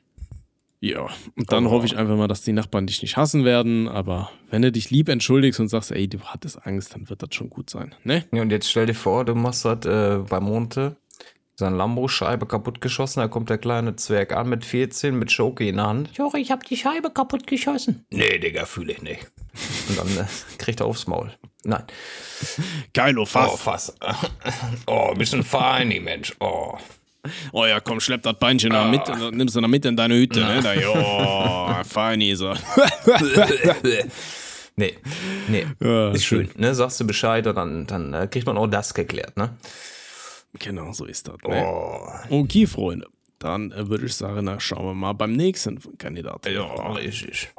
Speaker 1: Ja, und dann
Speaker 2: Oh.
Speaker 1: hoffe ich einfach mal, dass die Nachbarn dich nicht hassen werden, aber wenn du dich lieb entschuldigst und sagst, ey, du hattest Angst, dann wird das schon gut sein, ne?
Speaker 2: Ja, und jetzt stell dir vor, du machst das äh, bei Monte, seine Lambo-Scheibe kaputtgeschossen, da kommt der kleine Zwerg an mit 14 mit Schoki in der Hand.
Speaker 4: Jori, ich hab die Scheibe kaputt geschossen.
Speaker 2: Nee, Digga, fühle ich nicht. Und dann äh, kriegt er aufs Maul. Nein.
Speaker 1: Geilo,
Speaker 2: Oh, fass. Oh, ein bisschen feini, Mensch. Oh.
Speaker 1: Oh ja, komm, schlepp das Beinchen da mit, und dann nimmst du da mit in deine Hütte, ne? Da, jo, fein ist er.
Speaker 2: nee, nee.
Speaker 1: Ja,
Speaker 2: ist schön, ne? Sagst du Bescheid und dann, dann äh, kriegt man auch das geklärt, ne?
Speaker 1: Genau, so ist das, ne?
Speaker 2: Oh.
Speaker 1: Okay, Freunde, dann äh, würde ich sagen, na, schauen wir mal beim nächsten Kandidaten.
Speaker 2: Ja, richtig.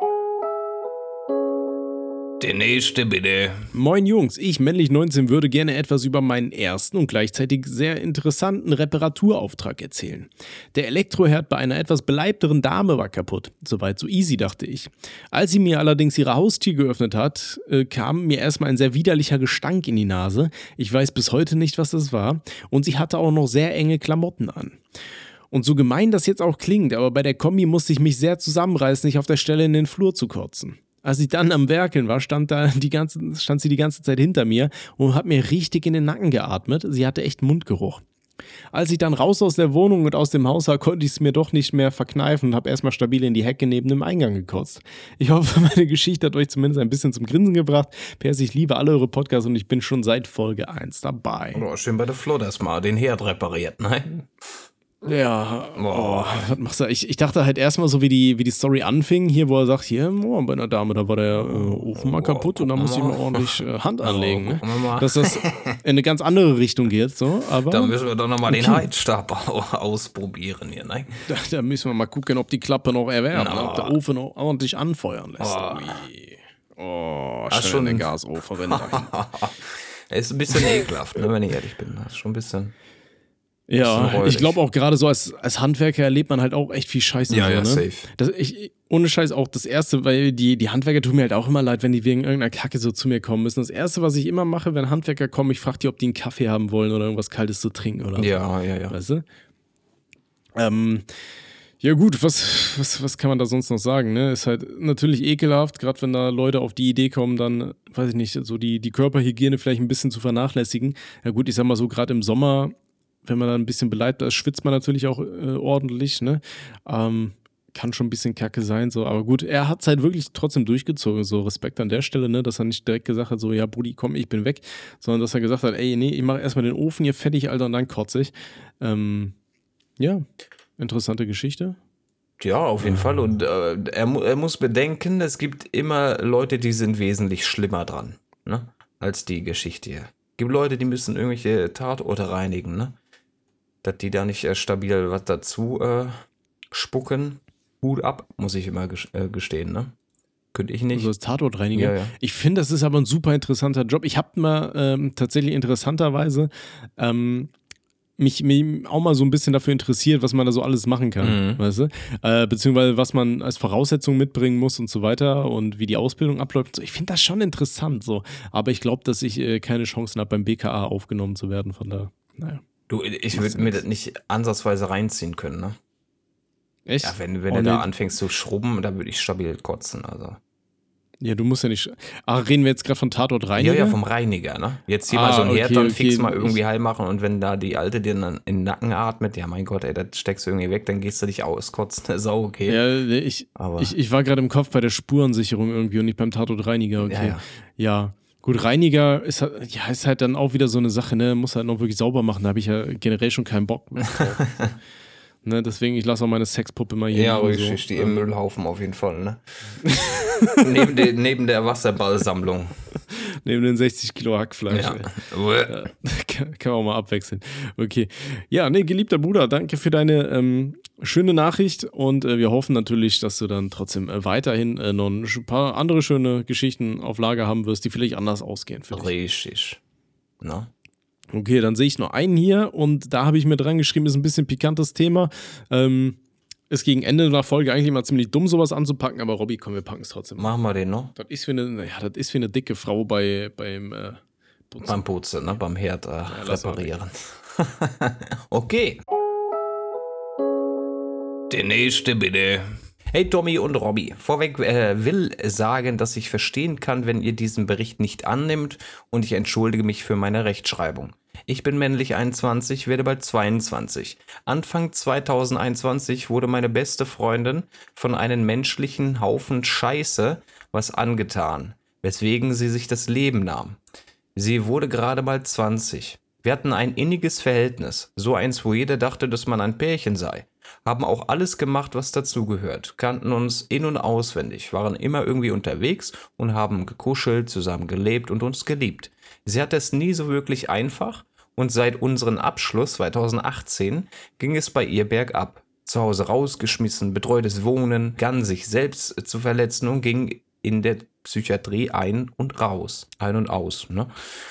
Speaker 2: Der nächste bitte.
Speaker 1: Moin Jungs, ich, männlich 19, würde gerne etwas über meinen ersten und gleichzeitig sehr interessanten Reparaturauftrag erzählen. Der Elektroherd bei einer etwas beleibteren Dame war kaputt. Soweit so easy, dachte ich. Als sie mir allerdings ihre Haustür geöffnet hat, äh, kam mir erstmal ein sehr widerlicher Gestank in die Nase. Ich weiß bis heute nicht, was das war. Und sie hatte auch noch sehr enge Klamotten an. Und so gemein das jetzt auch klingt, aber bei der Kombi musste ich mich sehr zusammenreißen, nicht auf der Stelle in den Flur zu kotzen. Als ich dann am Werkeln war, stand, da die ganze, stand sie die ganze Zeit hinter mir und hat mir richtig in den Nacken geatmet. Sie hatte echt Mundgeruch. Als ich dann raus aus der Wohnung und aus dem Haus war, konnte ich es mir doch nicht mehr verkneifen und habe erstmal stabil in die Hecke neben dem Eingang gekotzt. Ich hoffe, meine Geschichte hat euch zumindest ein bisschen zum Grinsen gebracht. PS, ich liebe alle eure Podcasts und ich bin schon seit Folge 1 dabei.
Speaker 2: Oh, schön bei der Flo das mal den Herd repariert, ne?
Speaker 1: Ja, oh,
Speaker 2: Boah.
Speaker 1: was machst du? Ich, ich dachte halt erstmal so, wie die, wie die Story anfing, hier, wo er sagt, hier, oh, bei einer Dame, da war der äh, Ofen mal kaputt und da muss ich mal ordentlich äh, Hand anlegen. Ne? Dass das in eine ganz andere Richtung geht, so, aber
Speaker 2: Da müssen wir doch nochmal den
Speaker 1: Okay.
Speaker 2: Heizstab au- ausprobieren hier, ne?
Speaker 1: da, da müssen wir mal gucken, ob die Klappe noch erwärmt,
Speaker 2: Na.
Speaker 1: ob der Ofen noch ordentlich anfeuern lässt.
Speaker 2: Oh.
Speaker 1: Oh, schnell
Speaker 2: schon-
Speaker 1: in den Gasofen rein.
Speaker 2: ist ein bisschen ekelhaft, ne, wenn ich ehrlich bin. Das ist schon ein bisschen.
Speaker 1: Ja, ich glaube auch gerade so als, als Handwerker erlebt man halt auch echt viel Scheiße.
Speaker 2: Ja,
Speaker 1: so,
Speaker 2: ja,
Speaker 1: ne?
Speaker 2: safe.
Speaker 1: Das, ich, ohne Scheiß auch das Erste, weil die, die Handwerker tun mir halt auch immer leid, wenn die wegen irgendeiner Kacke so zu mir kommen müssen. Das Erste, was ich immer mache, wenn Handwerker kommen, ich frage die, ob die einen Kaffee haben wollen oder irgendwas Kaltes zu trinken oder so.
Speaker 2: Ja, ja, ja.
Speaker 1: Weißt du? Ähm, ja gut, was, was, was kann man da sonst noch sagen? Ne? Ist halt natürlich ekelhaft, gerade wenn da Leute auf die Idee kommen, dann, weiß ich nicht, so die, die Körperhygiene vielleicht ein bisschen zu vernachlässigen. Ja gut, ich sag mal so, gerade im Sommer, wenn man da ein bisschen beleidigt ist, schwitzt man natürlich auch äh, ordentlich, ne? Ähm, kann schon ein bisschen kacke sein, so, aber gut, er hat es halt wirklich trotzdem durchgezogen, so Respekt an der Stelle, ne, dass er nicht direkt gesagt hat, so, ja, Brudi, komm, ich bin weg, sondern dass er gesagt hat, ey, nee, ich mache erstmal den Ofen hier fertig, Alter, und dann kotze ich. Ähm, ja, interessante Geschichte.
Speaker 2: Ja, auf jeden Fall. Und äh, er, er muss bedenken, es gibt immer Leute, die sind wesentlich schlimmer dran, ne? Als die Geschichte hier. Gibt Leute, die müssen irgendwelche Tatorte reinigen, ne? Dass die da nicht äh, stabil was dazu äh, spucken. Hut ab, muss ich immer äh, gestehen, ne? Könnte ich nicht.
Speaker 1: Also als Tatortreiniger.
Speaker 2: Ja, ja.
Speaker 1: Ich finde, das ist aber ein super interessanter Job. Ich habe mal ähm, tatsächlich interessanterweise ähm, mich, mich auch mal so ein bisschen dafür interessiert, was man da so alles machen kann,
Speaker 2: Mhm.
Speaker 1: weißt du? Äh, beziehungsweise was man als Voraussetzung mitbringen muss und so weiter und wie die Ausbildung abläuft. So, Ich finde das schon interessant so. Aber ich glaube, dass ich äh, keine Chancen habe, beim BKA aufgenommen zu werden. Von da, naja.
Speaker 2: Du, ich würde mir das nicht ansatzweise reinziehen können, ne?
Speaker 1: Echt?
Speaker 2: Ja, wenn, wenn
Speaker 1: Oh,
Speaker 2: du da anfängst zu schrubben, da würde ich stabil kotzen, also.
Speaker 1: Ja, du musst ja nicht. Ach, reden wir jetzt gerade von Tatort
Speaker 2: Ja,
Speaker 1: Reiniger?
Speaker 2: ja, vom Reiniger, ne? Jetzt hier
Speaker 1: Ah,
Speaker 2: mal so ein
Speaker 1: okay,
Speaker 2: Herd dann
Speaker 1: okay.
Speaker 2: fix mal irgendwie heil machen und wenn da die Alte dir dann in den Nacken atmet, ja mein Gott, ey, das steckst du irgendwie weg, dann gehst du dich auskotzen, das ist auch okay.
Speaker 1: Ja, ich,
Speaker 2: Aber-
Speaker 1: ich, ich war gerade im Kopf bei der Spurensicherung irgendwie und nicht beim Tatort Reiniger, okay.
Speaker 2: Ja,
Speaker 1: Ja,
Speaker 2: ja.
Speaker 1: Gut, Reiniger ist halt, ja, ist halt dann auch wieder so eine Sache, ne? Muss halt noch wirklich sauber machen. Da habe ich ja generell schon keinen Bock mehr. ne? Deswegen, ich lasse auch meine Sexpuppe mal hier.
Speaker 2: Ja, richtig, die
Speaker 1: so.
Speaker 2: im Müllhaufen auf jeden Fall, ne? neben, de, neben der Wasserballsammlung.
Speaker 1: Neben den 60 Kilo Hackfleisch.
Speaker 2: Ja.
Speaker 1: ey. kann, kann man auch mal abwechseln. Okay. Ja, nee, geliebter Bruder, danke für deine ähm, schöne Nachricht und äh, wir hoffen natürlich, dass du dann trotzdem äh, weiterhin äh, noch ein paar andere schöne Geschichten auf Lager haben wirst, die vielleicht anders ausgehen für dich.
Speaker 2: Richtig. Ne?
Speaker 1: Okay, dann sehe ich nur einen hier und da habe ich mir dran geschrieben, ist ein bisschen pikantes Thema. Ähm, ist gegen Ende der Folge eigentlich immer ziemlich dumm, sowas anzupacken, aber Robby, komm, wir packen es trotzdem.
Speaker 2: Machen wir den noch?
Speaker 1: Das ist wie eine, ja, das ist wie eine dicke Frau bei, beim äh, Putzen.
Speaker 2: Beim Putzen, ne? Beim Herd äh,
Speaker 1: mal
Speaker 2: reparieren. okay. Der nächste bitte. Hey Tommy und Robby, vorweg äh, will sagen, dass ich verstehen kann, wenn ihr diesen Bericht nicht annimmt und ich entschuldige mich für meine Rechtschreibung. Ich bin männlich 21, werde bald 22. Anfang 2021 wurde meine beste Freundin von einem menschlichen Haufen Scheiße was angetan, weswegen sie sich das Leben nahm. Sie wurde gerade mal 20. Wir hatten ein inniges Verhältnis, so eins, wo jeder dachte, dass man ein Pärchen sei. Haben auch alles gemacht, was dazugehört, kannten uns in- und auswendig, waren immer irgendwie unterwegs und haben gekuschelt, zusammen gelebt und uns geliebt. Sie hatte es nie so wirklich einfach und seit unserem Abschluss 2018 ging es bei ihr bergab. Zu Hause rausgeschmissen, betreutes Wohnen, begann sich selbst zu verletzen und ging in der Psychiatrie ein und raus, ein und aus. Ne?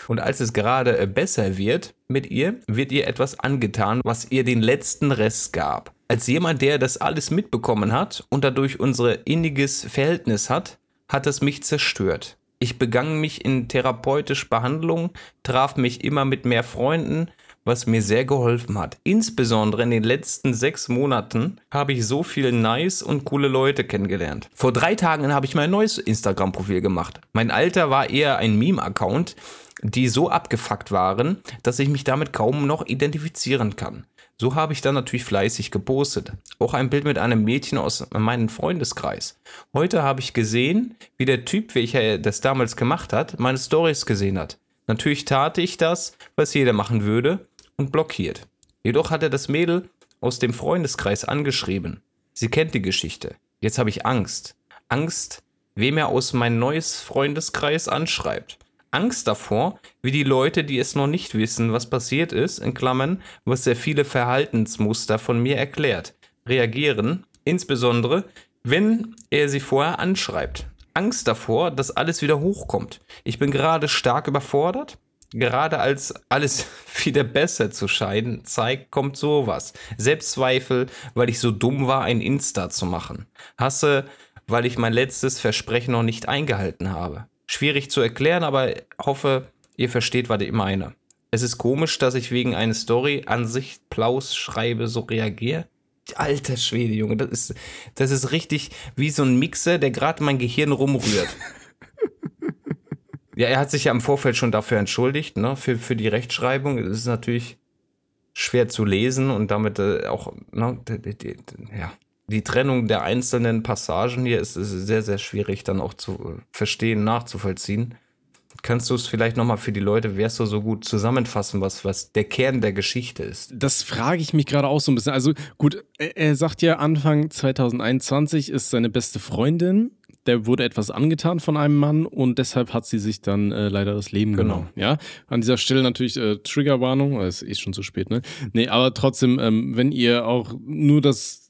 Speaker 2: Und als es gerade äh, besser wird mit ihr, wird ihr etwas angetan, was ihr den letzten Rest gab. Als jemand, der das alles mitbekommen hat und dadurch unser inniges Verhältnis hat, hat es mich zerstört. Ich begann mich in therapeutische Behandlung, traf mich immer mit mehr Freunden, was mir sehr geholfen hat. Insbesondere in den letzten sechs Monaten habe ich so viele nice und coole Leute kennengelernt. Vor drei Tagen habe ich mein neues Instagram-Profil gemacht. Mein Alter war eher ein Meme-Account, die so abgefuckt waren, dass ich mich damit kaum noch identifizieren kann. So habe ich dann natürlich fleißig gepostet. Auch ein Bild mit einem Mädchen aus meinem Freundeskreis. Heute habe ich gesehen, wie der Typ, welcher das damals gemacht hat, meine Stories gesehen hat. Natürlich tat ich das, was jeder machen würde, und blockiert. Jedoch hat er das Mädel aus dem Freundeskreis angeschrieben. Sie kennt die Geschichte. Jetzt habe ich Angst. Angst, wem er aus mein neues Freundeskreis anschreibt. Angst davor, wie die Leute, die es noch nicht wissen, was passiert ist, in Klammern, was sehr viele Verhaltensmuster von mir erklärt, reagieren, insbesondere, wenn er sie vorher anschreibt. Angst davor, dass alles wieder hochkommt. Ich bin gerade stark überfordert. Gerade als alles wieder besser zu scheinen zeigt, kommt sowas. Selbstzweifel, weil ich so dumm war, ein Insta zu machen. Hasse, weil ich mein letztes Versprechen noch nicht eingehalten habe. Schwierig zu erklären, aber hoffe, ihr versteht, was ich meine. Es ist komisch, dass ich wegen einer Story an sich Plaus schreibe, so reagiere. Alter Schwede, Junge, das ist, das ist richtig wie so ein Mixer, der gerade mein Gehirn rumrührt. ja, er hat sich ja im Vorfeld schon dafür entschuldigt, ne, für, für die Rechtschreibung. Es ist natürlich schwer zu lesen und damit äh, auch, ne, ja, die Trennung der einzelnen Passagen hier ist, ist sehr, sehr schwierig dann auch zu verstehen, nachzuvollziehen. Kannst du es vielleicht nochmal für die Leute, wärst du so gut zusammenfassen, was, was der Kern der Geschichte ist?
Speaker 1: Das frage ich mich gerade auch so ein bisschen. Also gut, er, sagt ja, Anfang 2021 ist seine beste Freundin. Der wurde etwas angetan von einem Mann und deshalb hat sie sich dann äh, leider das Leben
Speaker 2: Genau.
Speaker 1: genommen. Ja, an dieser Stelle natürlich äh, Triggerwarnung, es ist eh schon zu spät, ne? Nee, aber trotzdem, ähm, wenn ihr auch nur das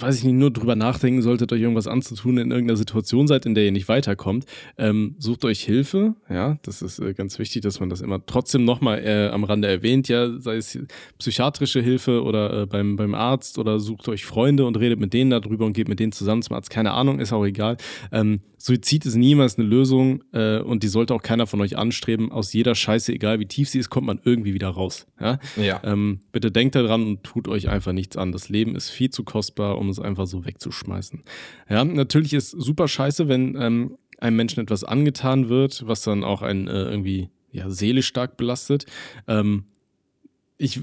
Speaker 1: weiß ich nicht, nur drüber nachdenken solltet, euch irgendwas anzutun, in irgendeiner Situation seid, in der ihr nicht weiterkommt, ähm, sucht euch Hilfe. Ja, das ist äh, ganz wichtig, dass man das immer trotzdem nochmal äh, am Rande erwähnt, ja, sei es psychiatrische Hilfe oder äh, beim, beim Arzt oder sucht euch Freunde und redet mit denen darüber und geht mit denen zusammen zum Arzt. Keine Ahnung, ist auch egal. Ähm, Suizid ist niemals eine Lösung äh, und die sollte auch keiner von euch anstreben. Aus jeder Scheiße, egal wie tief sie ist, kommt man irgendwie wieder raus. Ja.
Speaker 2: Ja.
Speaker 1: Ähm, bitte denkt daran und tut euch einfach nichts an. Das Leben ist viel zu kostbar, um es einfach so wegzuschmeißen. Ja, natürlich ist super scheiße, wenn ähm, einem Menschen etwas angetan wird, was dann auch einen äh, irgendwie ja, seelisch stark belastet. Ähm, ich,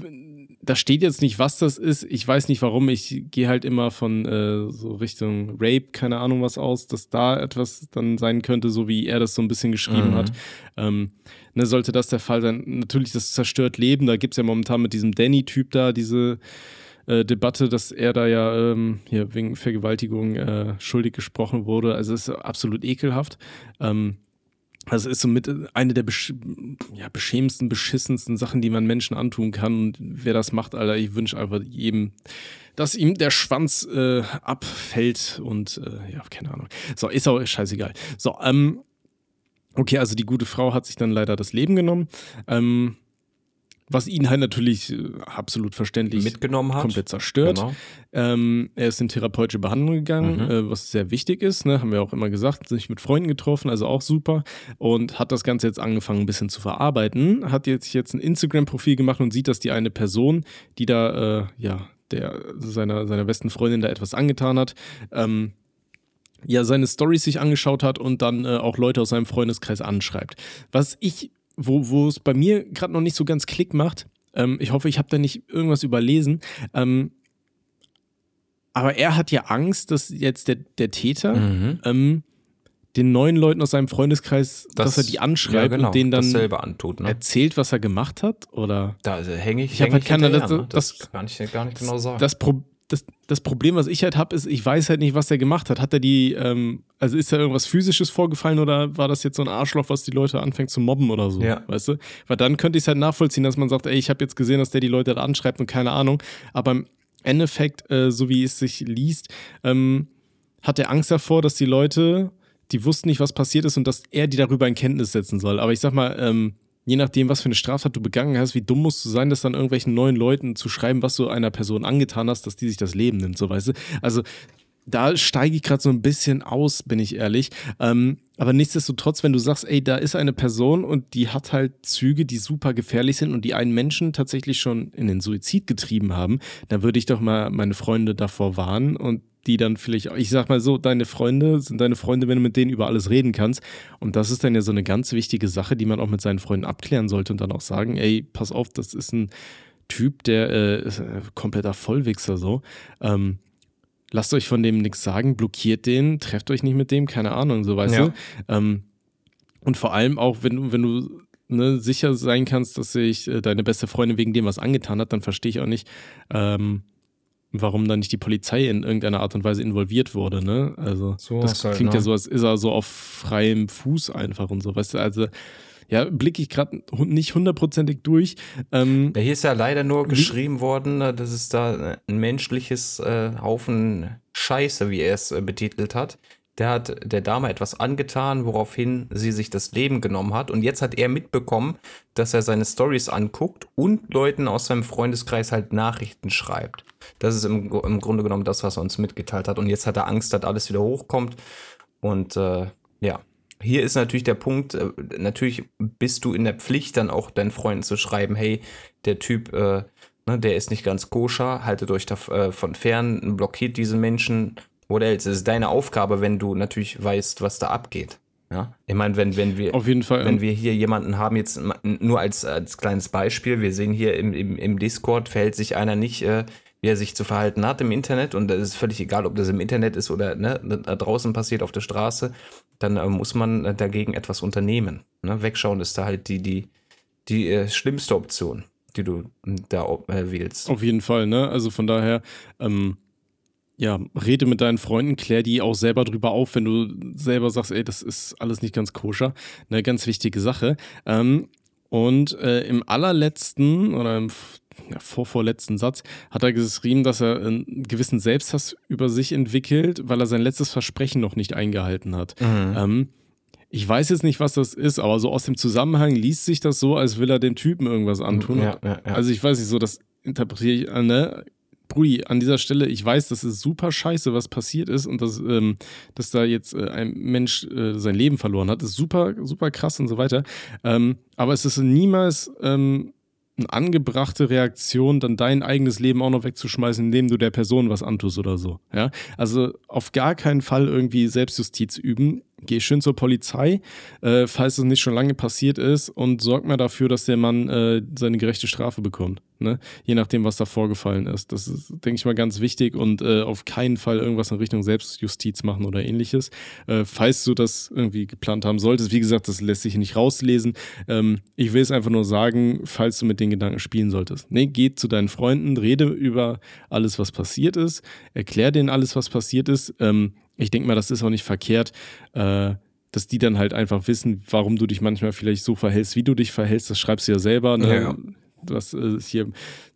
Speaker 1: da steht jetzt nicht, was das ist. Ich weiß nicht warum. Ich gehe halt immer von äh, so Richtung Rape, keine Ahnung was aus, dass da etwas dann sein könnte, so wie er das so ein bisschen geschrieben
Speaker 2: Mhm.
Speaker 1: hat. Ähm, ne, sollte das der Fall sein, natürlich, das zerstört Leben. Da gibt es ja momentan mit diesem Danny-Typ da diese äh, Debatte, dass er da ja ähm, hier wegen Vergewaltigung äh, schuldig gesprochen wurde. Also es ist absolut ekelhaft. Ähm, also ist somit eine der besch ja, beschämendsten, beschissensten Sachen, die man Menschen antun kann. Und wer das macht, Alter, ich wünsche einfach jedem, dass ihm der Schwanz äh, abfällt und äh, ja, keine Ahnung. So, ist auch scheißegal. So, ähm, okay, also die gute Frau hat sich dann leider das Leben genommen. Ähm, was ihn halt natürlich äh, absolut verständlich
Speaker 2: Mitgenommen hat.
Speaker 1: komplett zerstört.
Speaker 2: Genau.
Speaker 1: Ähm, er ist in therapeutische Behandlung gegangen,
Speaker 2: Mhm.
Speaker 1: äh, was sehr wichtig ist, ne? haben wir auch immer gesagt, sich mit Freunden getroffen, also auch super. Und hat das Ganze jetzt angefangen, ein bisschen zu verarbeiten. Hat jetzt, jetzt ein Instagram-Profil gemacht und sieht, dass die eine Person, die da, äh, ja, der seiner, seiner besten Freundin da etwas angetan hat, ähm, ja, seine Stories sich angeschaut hat und dann äh, auch Leute aus seinem Freundeskreis anschreibt. Was ich, wo, wo es bei mir gerade noch nicht so ganz Klick macht, ähm, ich hoffe, ich habe da nicht irgendwas überlesen, ähm, aber er hat ja Angst, dass jetzt der, der Täter
Speaker 2: Mhm.
Speaker 1: ähm, den neuen Leuten aus seinem Freundeskreis,
Speaker 2: Das-
Speaker 1: dass er die anschreibt
Speaker 2: ja, genau,
Speaker 1: und denen dann
Speaker 2: antut. Ne?
Speaker 1: erzählt, was er gemacht hat? Oder
Speaker 2: Da also hänge ich,
Speaker 1: Ich hab
Speaker 2: häng
Speaker 1: halt keine- das-
Speaker 2: ne?
Speaker 1: das-
Speaker 2: das kann ich gar nicht genau sagen.
Speaker 1: das, Pro das, das Problem, was ich halt habe, ist, ich weiß halt nicht, was er gemacht hat. Hat er die, ähm, also ist da irgendwas Physisches vorgefallen oder war das jetzt so ein Arschloch, was die Leute anfängt zu mobben oder so?
Speaker 2: Ja.
Speaker 1: Weißt du? Weil dann könnte ich es halt nachvollziehen, dass man sagt, ey, ich habe jetzt gesehen, dass der die Leute da anschreibt und keine Ahnung. Aber im Endeffekt, äh, so wie es sich liest, ähm, hat er Angst davor, dass die Leute, die wussten nicht, was passiert ist und dass er die darüber in Kenntnis setzen soll. Aber ich sag mal, ähm, je nachdem, was für eine Straftat du begangen hast, wie dumm musst du sein, das dann irgendwelchen neuen Leuten zu schreiben, was du einer Person angetan hast, dass die sich das Leben nimmt, so weißt du. Also da steige ich gerade so ein bisschen aus, bin ich ehrlich. Ähm, aber nichtsdestotrotz, wenn du sagst, ey, da ist eine Person und die hat halt Züge, die super gefährlich sind und die einen Menschen tatsächlich schon in den Suizid getrieben haben, dann würde ich doch mal meine Freunde davor warnen und die dann vielleicht, ich sag mal so, deine Freunde sind deine Freunde, wenn du mit denen über alles reden kannst. Und das ist dann ja so eine ganz wichtige Sache, die man auch mit seinen Freunden abklären sollte und dann auch sagen, ey, pass auf, das ist ein Typ, der äh, ein kompletter Vollwichser so. Ähm, lasst euch von dem nichts sagen, blockiert den, trefft euch nicht mit dem, keine Ahnung, so weißt
Speaker 2: Ja.
Speaker 1: du. Ähm, und vor allem auch, wenn du, wenn du ne, sicher sein kannst, dass sich äh, deine beste Freundin wegen dem was angetan hat, dann verstehe ich auch nicht, ähm, warum dann nicht die Polizei in irgendeiner Art und Weise involviert wurde, ne? Also
Speaker 2: So
Speaker 1: das
Speaker 2: halt,
Speaker 1: klingt
Speaker 2: ne?
Speaker 1: ja so, als ist er so auf freiem Fuß einfach und so, weißt du, also ja, blicke ich gerade nicht hundertprozentig durch. Ähm,
Speaker 2: Ja, hier ist ja leider nur geschrieben worden, äh, dass es da ein menschliches äh, Haufen Scheiße, wie er es äh, betitelt hat. Der hat der Dame etwas angetan, woraufhin sie sich das Leben genommen hat. Und jetzt hat er mitbekommen, dass er seine Stories anguckt und Leuten aus seinem Freundeskreis halt Nachrichten schreibt. Das ist im, im Grunde genommen das, was er uns mitgeteilt hat. Und jetzt hat er Angst, dass alles wieder hochkommt. Und äh, ja, hier ist natürlich der Punkt, äh, natürlich bist du in der Pflicht, dann auch deinen Freunden zu schreiben, hey, der Typ, äh, ne, der ist nicht ganz koscher, haltet euch davon fern, blockiert diese Menschen. Oder else. Es ist deine Aufgabe, wenn du natürlich weißt, was da abgeht. Ja? Ich meine, wenn, wenn wir
Speaker 1: auf jeden Fall.
Speaker 2: wenn wir hier jemanden haben, jetzt nur als, als kleines Beispiel, wir sehen hier im, im, im Discord, verhält sich einer nicht, äh, wie er sich zu verhalten hat im Internet und das ist völlig egal, ob das im Internet ist oder ne, da draußen passiert auf der Straße, dann äh, muss man dagegen etwas unternehmen. Ne? Wegschauen ist da halt die, die, die äh, schlimmste Option, die du mm, da äh, wählst.
Speaker 1: Auf jeden Fall, ne? Also von daher, ähm, ja, rede mit deinen Freunden, klär die auch selber drüber auf, wenn du selber sagst, ey, das ist alles nicht ganz koscher. Eine ganz wichtige Sache. Ähm, und äh, im allerletzten oder im vorvorletzten Satz, hat er geschrieben, dass er einen gewissen Selbsthass über sich entwickelt, weil er sein letztes Versprechen noch nicht eingehalten hat. Ähm, ich weiß jetzt nicht, was das ist, aber so aus dem Zusammenhang liest sich das so, als will er dem Typen irgendwas antun.
Speaker 2: Ja, ja, ja.
Speaker 1: Also ich weiß nicht, so das interpretiere ich, äh, ne? Brudi, an dieser Stelle, ich weiß, das ist super scheiße, was passiert ist und dass, ähm, dass da jetzt äh, ein Mensch äh, sein Leben verloren hat, ist super, super krass und so weiter. Ähm, aber es ist niemals ähm, eine angebrachte Reaktion, dann dein eigenes Leben auch noch wegzuschmeißen, indem du der Person was antust oder so. Ja? Also auf gar keinen Fall irgendwie Selbstjustiz üben. Geh schön zur Polizei, äh, falls es nicht schon lange passiert ist, und sorg mal dafür, dass der Mann äh, seine gerechte Strafe bekommt. Ne? Je nachdem, was da vorgefallen ist. Das ist, denke ich mal, ganz wichtig und äh, auf keinen Fall irgendwas in Richtung Selbstjustiz machen oder ähnliches. Äh, falls du das irgendwie geplant haben solltest, wie gesagt, das lässt sich nicht rauslesen. Ähm, ich will es einfach nur sagen, falls du mit den Gedanken spielen solltest. Nee, geh zu deinen Freunden, rede über alles, was passiert ist, erklär denen alles, was passiert ist. Ähm, ich denke mal, das ist auch nicht verkehrt, äh, dass die dann halt einfach wissen, warum du dich manchmal vielleicht so verhältst, wie du dich verhältst. Das schreibst du ja selber. Ne?
Speaker 2: Ja, ja.
Speaker 1: Was äh, hier,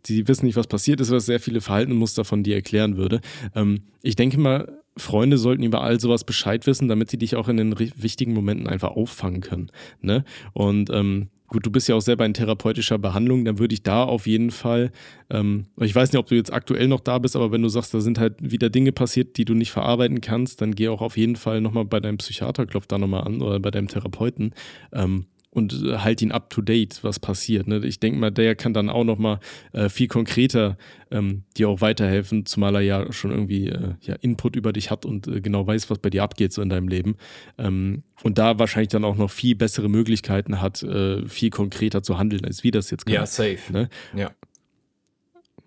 Speaker 1: die wissen nicht, was passiert ist, was sehr viele Verhaltenmuster von dir erklären würde. Ähm, ich denke mal, Freunde sollten über all sowas Bescheid wissen, damit sie dich auch in den wichtigen Momenten einfach auffangen können. Ne? Und ähm, gut, du bist ja auch selber in therapeutischer Behandlung, dann würde ich da auf jeden Fall, ähm, ich weiß nicht, ob du jetzt aktuell noch da bist, aber wenn du sagst, da sind halt wieder Dinge passiert, die du nicht verarbeiten kannst, dann geh auch auf jeden Fall nochmal bei deinem Psychiater, klopf da nochmal an oder bei deinem Therapeuten. Ähm, und äh, halt ihn up to date, was passiert. Ne? Ich denke mal, der kann dann auch noch mal äh, viel konkreter ähm, dir auch weiterhelfen, zumal er ja schon irgendwie äh, ja, Input über dich hat und äh, genau weiß, was bei dir abgeht so in deinem Leben. Ähm, und da wahrscheinlich dann auch noch viel bessere Möglichkeiten hat, äh, viel konkreter zu handeln, als wir das jetzt
Speaker 2: Ja,
Speaker 1: können.
Speaker 2: safe.
Speaker 1: Ne?
Speaker 2: Ja.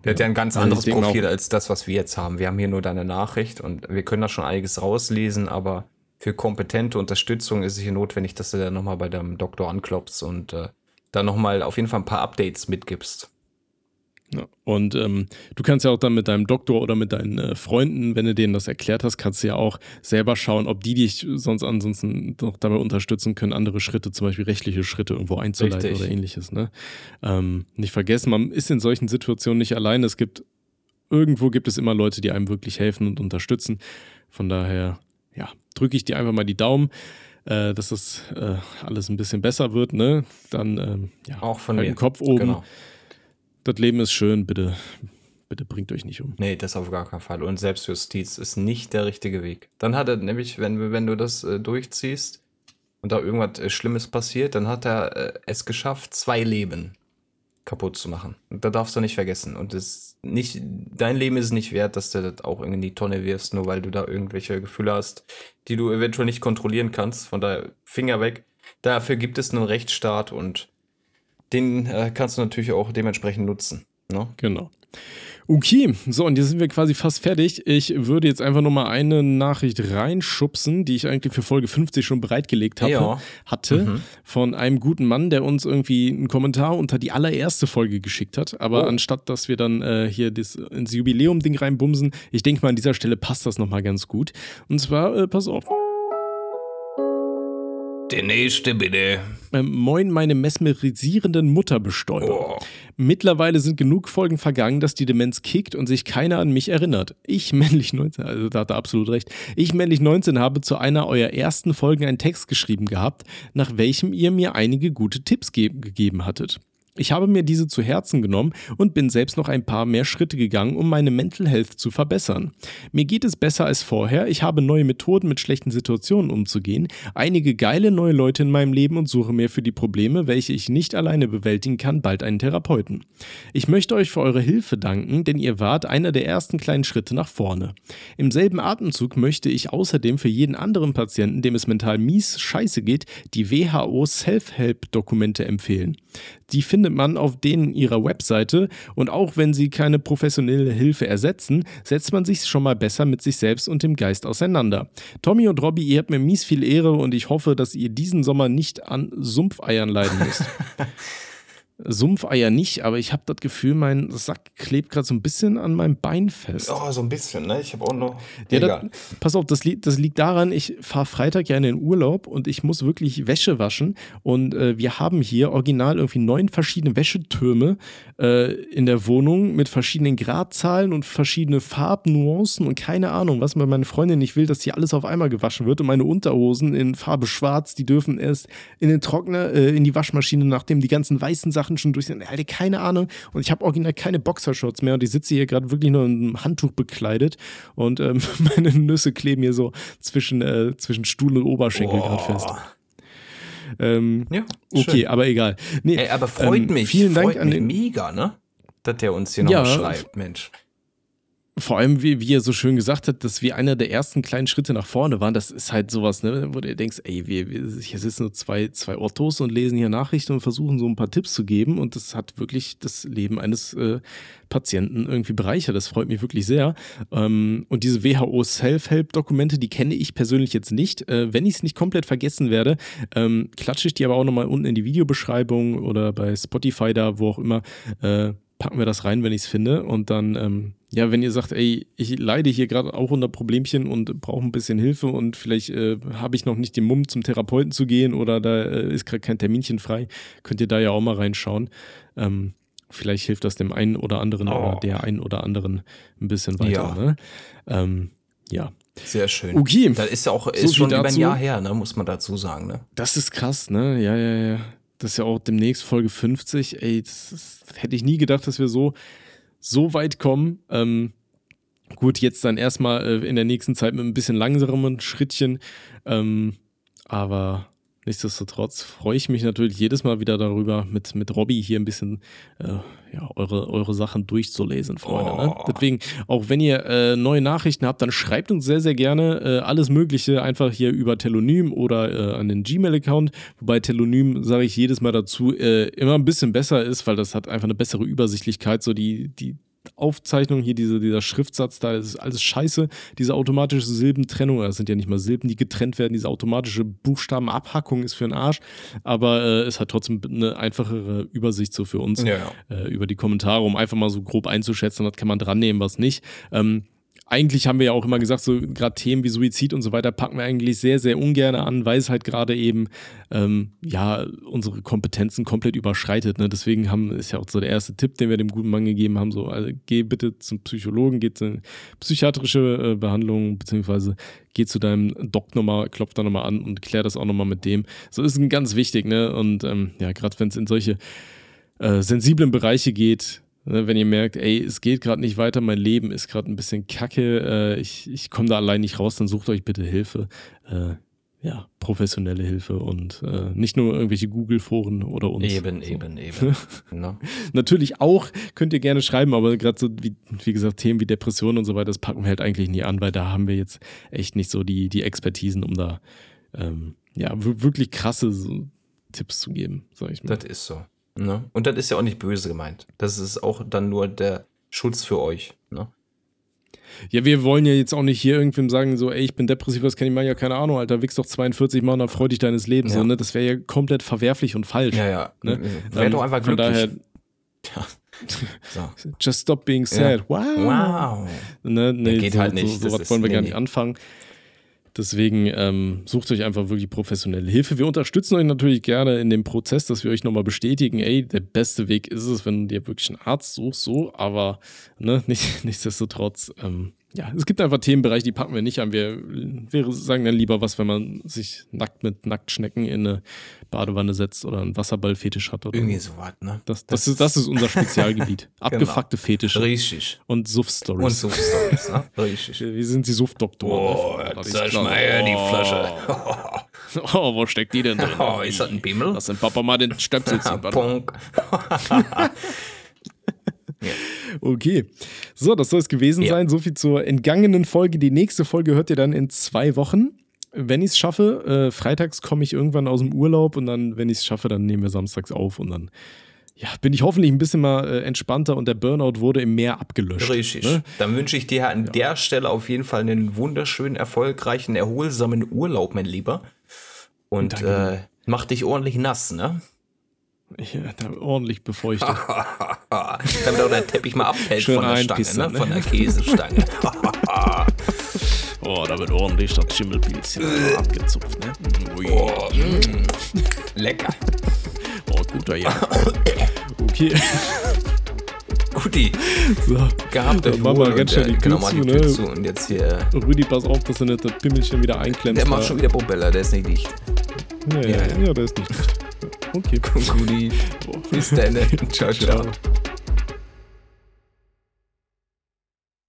Speaker 2: Der hat ja ein ganz
Speaker 1: Also
Speaker 2: anderes Profil als das, was wir jetzt haben. Wir haben hier nur deine Nachricht und wir können da schon einiges rauslesen, aber für kompetente Unterstützung ist es hier notwendig, dass du dann nochmal bei deinem Doktor anklopfst und äh, dann nochmal auf jeden Fall ein paar Updates mitgibst.
Speaker 1: Ja. Und ähm, du kannst ja auch dann mit deinem Doktor oder mit deinen äh, Freunden, wenn du denen das erklärt hast, kannst du ja auch selber schauen, ob die dich sonst ansonsten noch dabei unterstützen können, andere Schritte, zum Beispiel rechtliche Schritte irgendwo einzuleiten
Speaker 2: Richtig.
Speaker 1: oder ähnliches. Ne? Ähm, nicht vergessen, man ist in solchen Situationen nicht allein. Es gibt irgendwo gibt es immer Leute, die einem wirklich helfen und unterstützen. Von daher, ja, drücke ich dir einfach mal die Daumen, äh, dass das äh, alles ein bisschen besser wird. Ne? Dann ähm, ja,
Speaker 2: Auch von
Speaker 1: halt
Speaker 2: mir.
Speaker 1: den Kopf oben.
Speaker 2: Genau.
Speaker 1: Das Leben ist schön, bitte, bitte bringt euch nicht um.
Speaker 2: Nee, das auf gar keinen Fall. Und Selbstjustiz ist nicht der richtige Weg. Dann hat er nämlich, wenn, wenn du das äh, durchziehst und da irgendwas äh, Schlimmes passiert, dann hat er äh, es geschafft, zwei Leben kaputt zu machen. Da darfst du nicht vergessen. Und das nicht, dein Leben ist es nicht wert, dass du das auch in die Tonne wirfst, nur weil du da irgendwelche Gefühle hast, die du eventuell nicht kontrollieren kannst. Von daher Finger weg. Dafür gibt es einen Rechtsstaat und den äh, kannst du natürlich auch dementsprechend nutzen. Ne?
Speaker 1: Genau. Okay, so und jetzt sind wir quasi fast fertig. Ich würde jetzt einfach nur mal eine Nachricht reinschubsen, die ich eigentlich für Folge 50 schon bereitgelegt hatte,
Speaker 2: Ja.
Speaker 1: hatte von einem guten Mann, der uns irgendwie einen Kommentar unter die allererste Folge geschickt hat. Aber
Speaker 2: Oh.
Speaker 1: anstatt, dass wir dann äh, hier das, ins Jubiläum-Ding reinbumsen, ich denke mal, an dieser Stelle passt das nochmal ganz gut. Und zwar, äh, pass auf.
Speaker 2: Der nächste bitte.
Speaker 1: Ähm, moin, meine mesmerisierenden Mutterbestäuber.
Speaker 2: Oh.
Speaker 1: Mittlerweile sind genug Folgen vergangen, dass die Demenz kickt und sich keiner an mich erinnert. Ich, männlich 19, also da hat er absolut recht. Ich, männlich 19, habe zu einer eurer ersten Folgen einen Text geschrieben gehabt, nach welchem ihr mir einige gute Tipps ge gegeben hattet. Ich habe mir diese zu Herzen genommen und bin selbst noch ein paar mehr Schritte gegangen, um meine Mental Health zu verbessern. Mir geht es besser als vorher, ich habe neue Methoden mit schlechten Situationen umzugehen, einige geile neue Leute in meinem Leben und suche mir für die Probleme, welche ich nicht alleine bewältigen kann, bald einen Therapeuten. Ich möchte euch für eure Hilfe danken, denn ihr wart einer der ersten kleinen Schritte nach vorne. Im selben Atemzug möchte ich außerdem für jeden anderen Patienten, dem es mental mies scheiße geht, die WHO Self-Help-Dokumente empfehlen. Die findet man auf denen ihrer Webseite und auch wenn sie keine professionelle Hilfe ersetzen, setzt man sich schon mal besser mit sich selbst und dem Geist auseinander. Tommy und Robbie, ihr habt mir mies viel Ehre und ich hoffe, dass ihr diesen Sommer nicht an Sumpfeiern leiden müsst. Sumpfeier nicht, aber ich habe das Gefühl, mein Sack klebt gerade so ein bisschen an meinem Bein fest.
Speaker 2: Oh, so ein bisschen, ne? Ich habe auch noch.
Speaker 1: Ja, das, pass auf, das, li das liegt daran, ich fahre Freitag ja in den Urlaub und ich muss wirklich Wäsche waschen. Und äh, wir haben hier original irgendwie neun verschiedene Wäschetürme äh, in der Wohnung mit verschiedenen Gradzahlen und verschiedene Farbnuancen und keine Ahnung, was, weil meine Freundin nicht will, dass hier alles auf einmal gewaschen wird. Und meine Unterhosen in Farbe schwarz, die dürfen erst in den Trockner, äh, in die Waschmaschine, nachdem die ganzen weißen Sachen schon durch sind. Alter, keine Ahnung. Und ich habe original keine Boxershorts mehr und ich sitze hier gerade wirklich nur in einem Handtuch bekleidet und ähm, meine Nüsse kleben hier so zwischen, äh, zwischen Stuhl und Oberschenkel gerade fest. Ähm,
Speaker 2: Ja,
Speaker 1: okay,
Speaker 2: schön.
Speaker 1: aber egal. Nee,
Speaker 2: Ey, aber freut
Speaker 1: ähm,
Speaker 2: mich.
Speaker 1: Vielen Dank an den.
Speaker 2: mega, ne? Dass der uns hier
Speaker 1: Ja,
Speaker 2: nochmal schreibt, Mensch.
Speaker 1: Vor allem, wie, wie er so schön gesagt hat, dass wir einer der ersten kleinen Schritte nach vorne waren. Das ist halt sowas, ne, wo du denkst, ey, wir, wir hier sitzen nur zwei, zwei Ottos und lesen hier Nachrichten und versuchen so ein paar Tipps zu geben. Und das hat wirklich das Leben eines äh, Patienten irgendwie bereichert. Das freut mich wirklich sehr. Ähm, und diese WHO Self-Help-Dokumente, die kenne ich persönlich jetzt nicht. Äh, wenn ich es nicht komplett vergessen werde, ähm, klatsche ich die aber auch nochmal unten in die Videobeschreibung oder bei Spotify da, wo auch immer. Äh, packen wir das rein, wenn ich es finde. Und dann, ähm, ja, wenn ihr sagt, ey, ich leide hier gerade auch unter Problemchen und brauche ein bisschen Hilfe und vielleicht äh, habe ich noch nicht den Mumm, zum Therapeuten zu gehen oder da äh, ist gerade kein Terminchen frei, könnt ihr da ja auch mal reinschauen. Ähm, vielleicht hilft das dem einen oder anderen
Speaker 2: Oh.
Speaker 1: oder der einen oder anderen ein bisschen weiter.
Speaker 2: Ja.
Speaker 1: Ne? Ähm, ja,
Speaker 2: Sehr schön.
Speaker 1: Okay.
Speaker 2: Das ist ja auch
Speaker 1: So
Speaker 2: ist
Speaker 1: viel
Speaker 2: schon über ein
Speaker 1: dazu.
Speaker 2: Jahr her, ne? Muss man dazu sagen, ne?
Speaker 1: das ist krass, ne? Ja, ja, ja. Das ist ja auch demnächst Folge 50. Ey, das, ist, hätte ich nie gedacht, dass wir so, so weit kommen. Ähm, gut, jetzt dann erstmal äh, in der nächsten Zeit mit ein bisschen langsamen Schrittchen. Ähm, aber nichtsdestotrotz freue ich mich natürlich jedes Mal wieder darüber, mit, mit Robby hier ein bisschen äh, ja, eure, eure Sachen durchzulesen, Freunde. Ne?
Speaker 2: Oh.
Speaker 1: Deswegen, auch wenn ihr äh, neue Nachrichten habt, dann schreibt uns sehr, sehr gerne äh, alles Mögliche einfach hier über Telonym oder äh, an den Gmail-Account. Wobei Telonym, sage ich jedes Mal dazu, äh, immer ein bisschen besser ist, weil das hat einfach eine bessere Übersichtlichkeit. So die, die Aufzeichnung hier, diese, dieser Schriftsatz, da ist alles scheiße. Diese automatische Silbentrennung, das sind ja nicht mal Silben, die getrennt werden. Diese automatische Buchstabenabhackung ist für den Arsch. Aber äh, es hat trotzdem eine einfachere Übersicht so für uns
Speaker 2: Ja, ja.
Speaker 1: äh, über die Kommentare, um einfach mal so grob einzuschätzen, was kann man dran nehmen, was nicht. Ähm, eigentlich haben wir ja auch immer gesagt, so gerade Themen wie Suizid und so weiter packen wir eigentlich sehr, sehr ungern an, weil es halt gerade eben ähm, ja unsere Kompetenzen komplett überschreitet. Ne? Deswegen haben, ist ja auch so der erste Tipp, den wir dem guten Mann gegeben haben: so, also, geh bitte zum Psychologen, geh zu psychiatrische äh, Behandlung, beziehungsweise geh zu deinem Doc nochmal, klopf da nochmal an und klär das auch nochmal mit dem. So ist ganz wichtig, ne? Und ähm, ja, gerade wenn es in solche äh, sensiblen Bereiche geht, wenn ihr merkt, ey, es geht gerade nicht weiter, mein Leben ist gerade ein bisschen kacke, äh, ich, ich komme da allein nicht raus, dann sucht euch bitte Hilfe. Äh, ja, professionelle Hilfe und äh, nicht nur irgendwelche Google-Foren oder uns.
Speaker 2: Eben,
Speaker 1: so.
Speaker 2: eben, eben. ne?
Speaker 1: Natürlich auch, könnt ihr gerne schreiben, aber gerade so, wie, wie gesagt, Themen wie Depressionen und so weiter, das packen wir halt eigentlich nie an, weil da haben wir jetzt echt nicht so die, die Expertisen, um da ähm, ja, wirklich krasse so, Tipps zu geben, sag ich mal.
Speaker 2: Das ist so. Ne? Und das ist ja auch nicht böse gemeint. Das ist auch dann nur der Schutz für euch. Ne?
Speaker 1: Ja, wir wollen ja jetzt auch nicht hier irgendwem sagen, so, ey, ich bin depressiv, was kann ich machen? Ja, keine Ahnung, Alter, wichs doch 42 Mal und dann freu dich deines Lebens.
Speaker 2: Ja.
Speaker 1: So, ne? Das wäre ja komplett verwerflich und falsch.
Speaker 2: Ja, ja.
Speaker 1: Ne?
Speaker 2: Wäre
Speaker 1: Ähm,
Speaker 2: doch einfach
Speaker 1: von
Speaker 2: glücklich.
Speaker 1: daher,
Speaker 2: so.
Speaker 1: just stop being sad. Wow.
Speaker 2: Wow.
Speaker 1: Ne, nee,
Speaker 2: geht
Speaker 1: so,
Speaker 2: halt nicht.
Speaker 1: So, was wollen wir
Speaker 2: nee,
Speaker 1: gar
Speaker 2: nee.
Speaker 1: nicht anfangen. Deswegen ähm, sucht euch einfach wirklich professionelle Hilfe. Wir unterstützen euch natürlich gerne in dem Prozess, dass wir euch nochmal bestätigen, ey, der beste Weg ist es, wenn du dir wirklich einen Arzt suchst, so, aber ne, nicht, nichtsdestotrotz, ähm, ja, es gibt einfach Themenbereiche, die packen wir nicht an. Wir, wir sagen dann lieber was, wenn man sich nackt mit Nacktschnecken in eine Badewanne setzt oder einen Wasserballfetisch hat. Oder
Speaker 2: Irgendwie
Speaker 1: so.
Speaker 2: sowas, ne?
Speaker 1: Das, das, ist, das ist unser Spezialgebiet. Abgefuckte Fetische
Speaker 2: Richtig.
Speaker 1: und
Speaker 2: Und
Speaker 1: Suff-Stories.
Speaker 2: so Stories, ne? Richtig.
Speaker 1: Wir sind die Suftdoktoren.
Speaker 2: Oh,
Speaker 1: Das klar.
Speaker 2: mal her, die. Flasche.
Speaker 1: Oh, wo steckt die denn drin?
Speaker 2: Oh, ist das ein Bimmel?
Speaker 1: Lass den Papa mal den Stöpsel ziehen. warte
Speaker 2: Punk.
Speaker 1: Okay. So, das soll es gewesen
Speaker 2: Ja.
Speaker 1: sein. So viel zur entgangenen Folge. Die nächste Folge hört ihr dann in zwei Wochen. Wenn ich es schaffe, äh, freitags komme ich irgendwann aus dem Urlaub und dann, wenn ich es schaffe, dann nehmen wir samstags auf und dann ja, bin ich hoffentlich ein bisschen mal äh, entspannter und der Burnout wurde im Meer abgelöscht.
Speaker 2: Richtig.
Speaker 1: Ne?
Speaker 2: Dann wünsche ich dir an der Stelle auf jeden Fall einen wunderschönen, erfolgreichen, erholsamen Urlaub, mein Lieber. Und äh, mach dich ordentlich nass, ne?
Speaker 1: Ja, da ordentlich befeuchtet.
Speaker 2: Damit auch der Teppich mal abfällt
Speaker 1: Schön
Speaker 2: von der Stange,
Speaker 1: reinpissen,
Speaker 2: ne? von der Käsestange.
Speaker 1: Oh, da wird ordentlich das Schimmelpilzchen abgezupft, ne?
Speaker 2: Oh, mm. Lecker.
Speaker 1: Oh, guter ja. Okay,
Speaker 2: Guti,
Speaker 1: so.
Speaker 2: gehabt
Speaker 1: Dann machen wir ganz schnell die Tür
Speaker 2: mal
Speaker 1: zu,
Speaker 2: die
Speaker 1: ne?
Speaker 2: Zu und jetzt hier.
Speaker 1: Rüdi, pass auf, dass du nicht das Pimmelchen wieder einklemmst.
Speaker 2: Der macht schon wieder Propeller, der ist nicht dicht.
Speaker 1: Ja,
Speaker 2: Ja,
Speaker 1: ja,
Speaker 2: ja.
Speaker 1: der ist nicht dicht. Okay.
Speaker 2: Guti, bis dann. ciao. ciao.
Speaker 1: Ciao.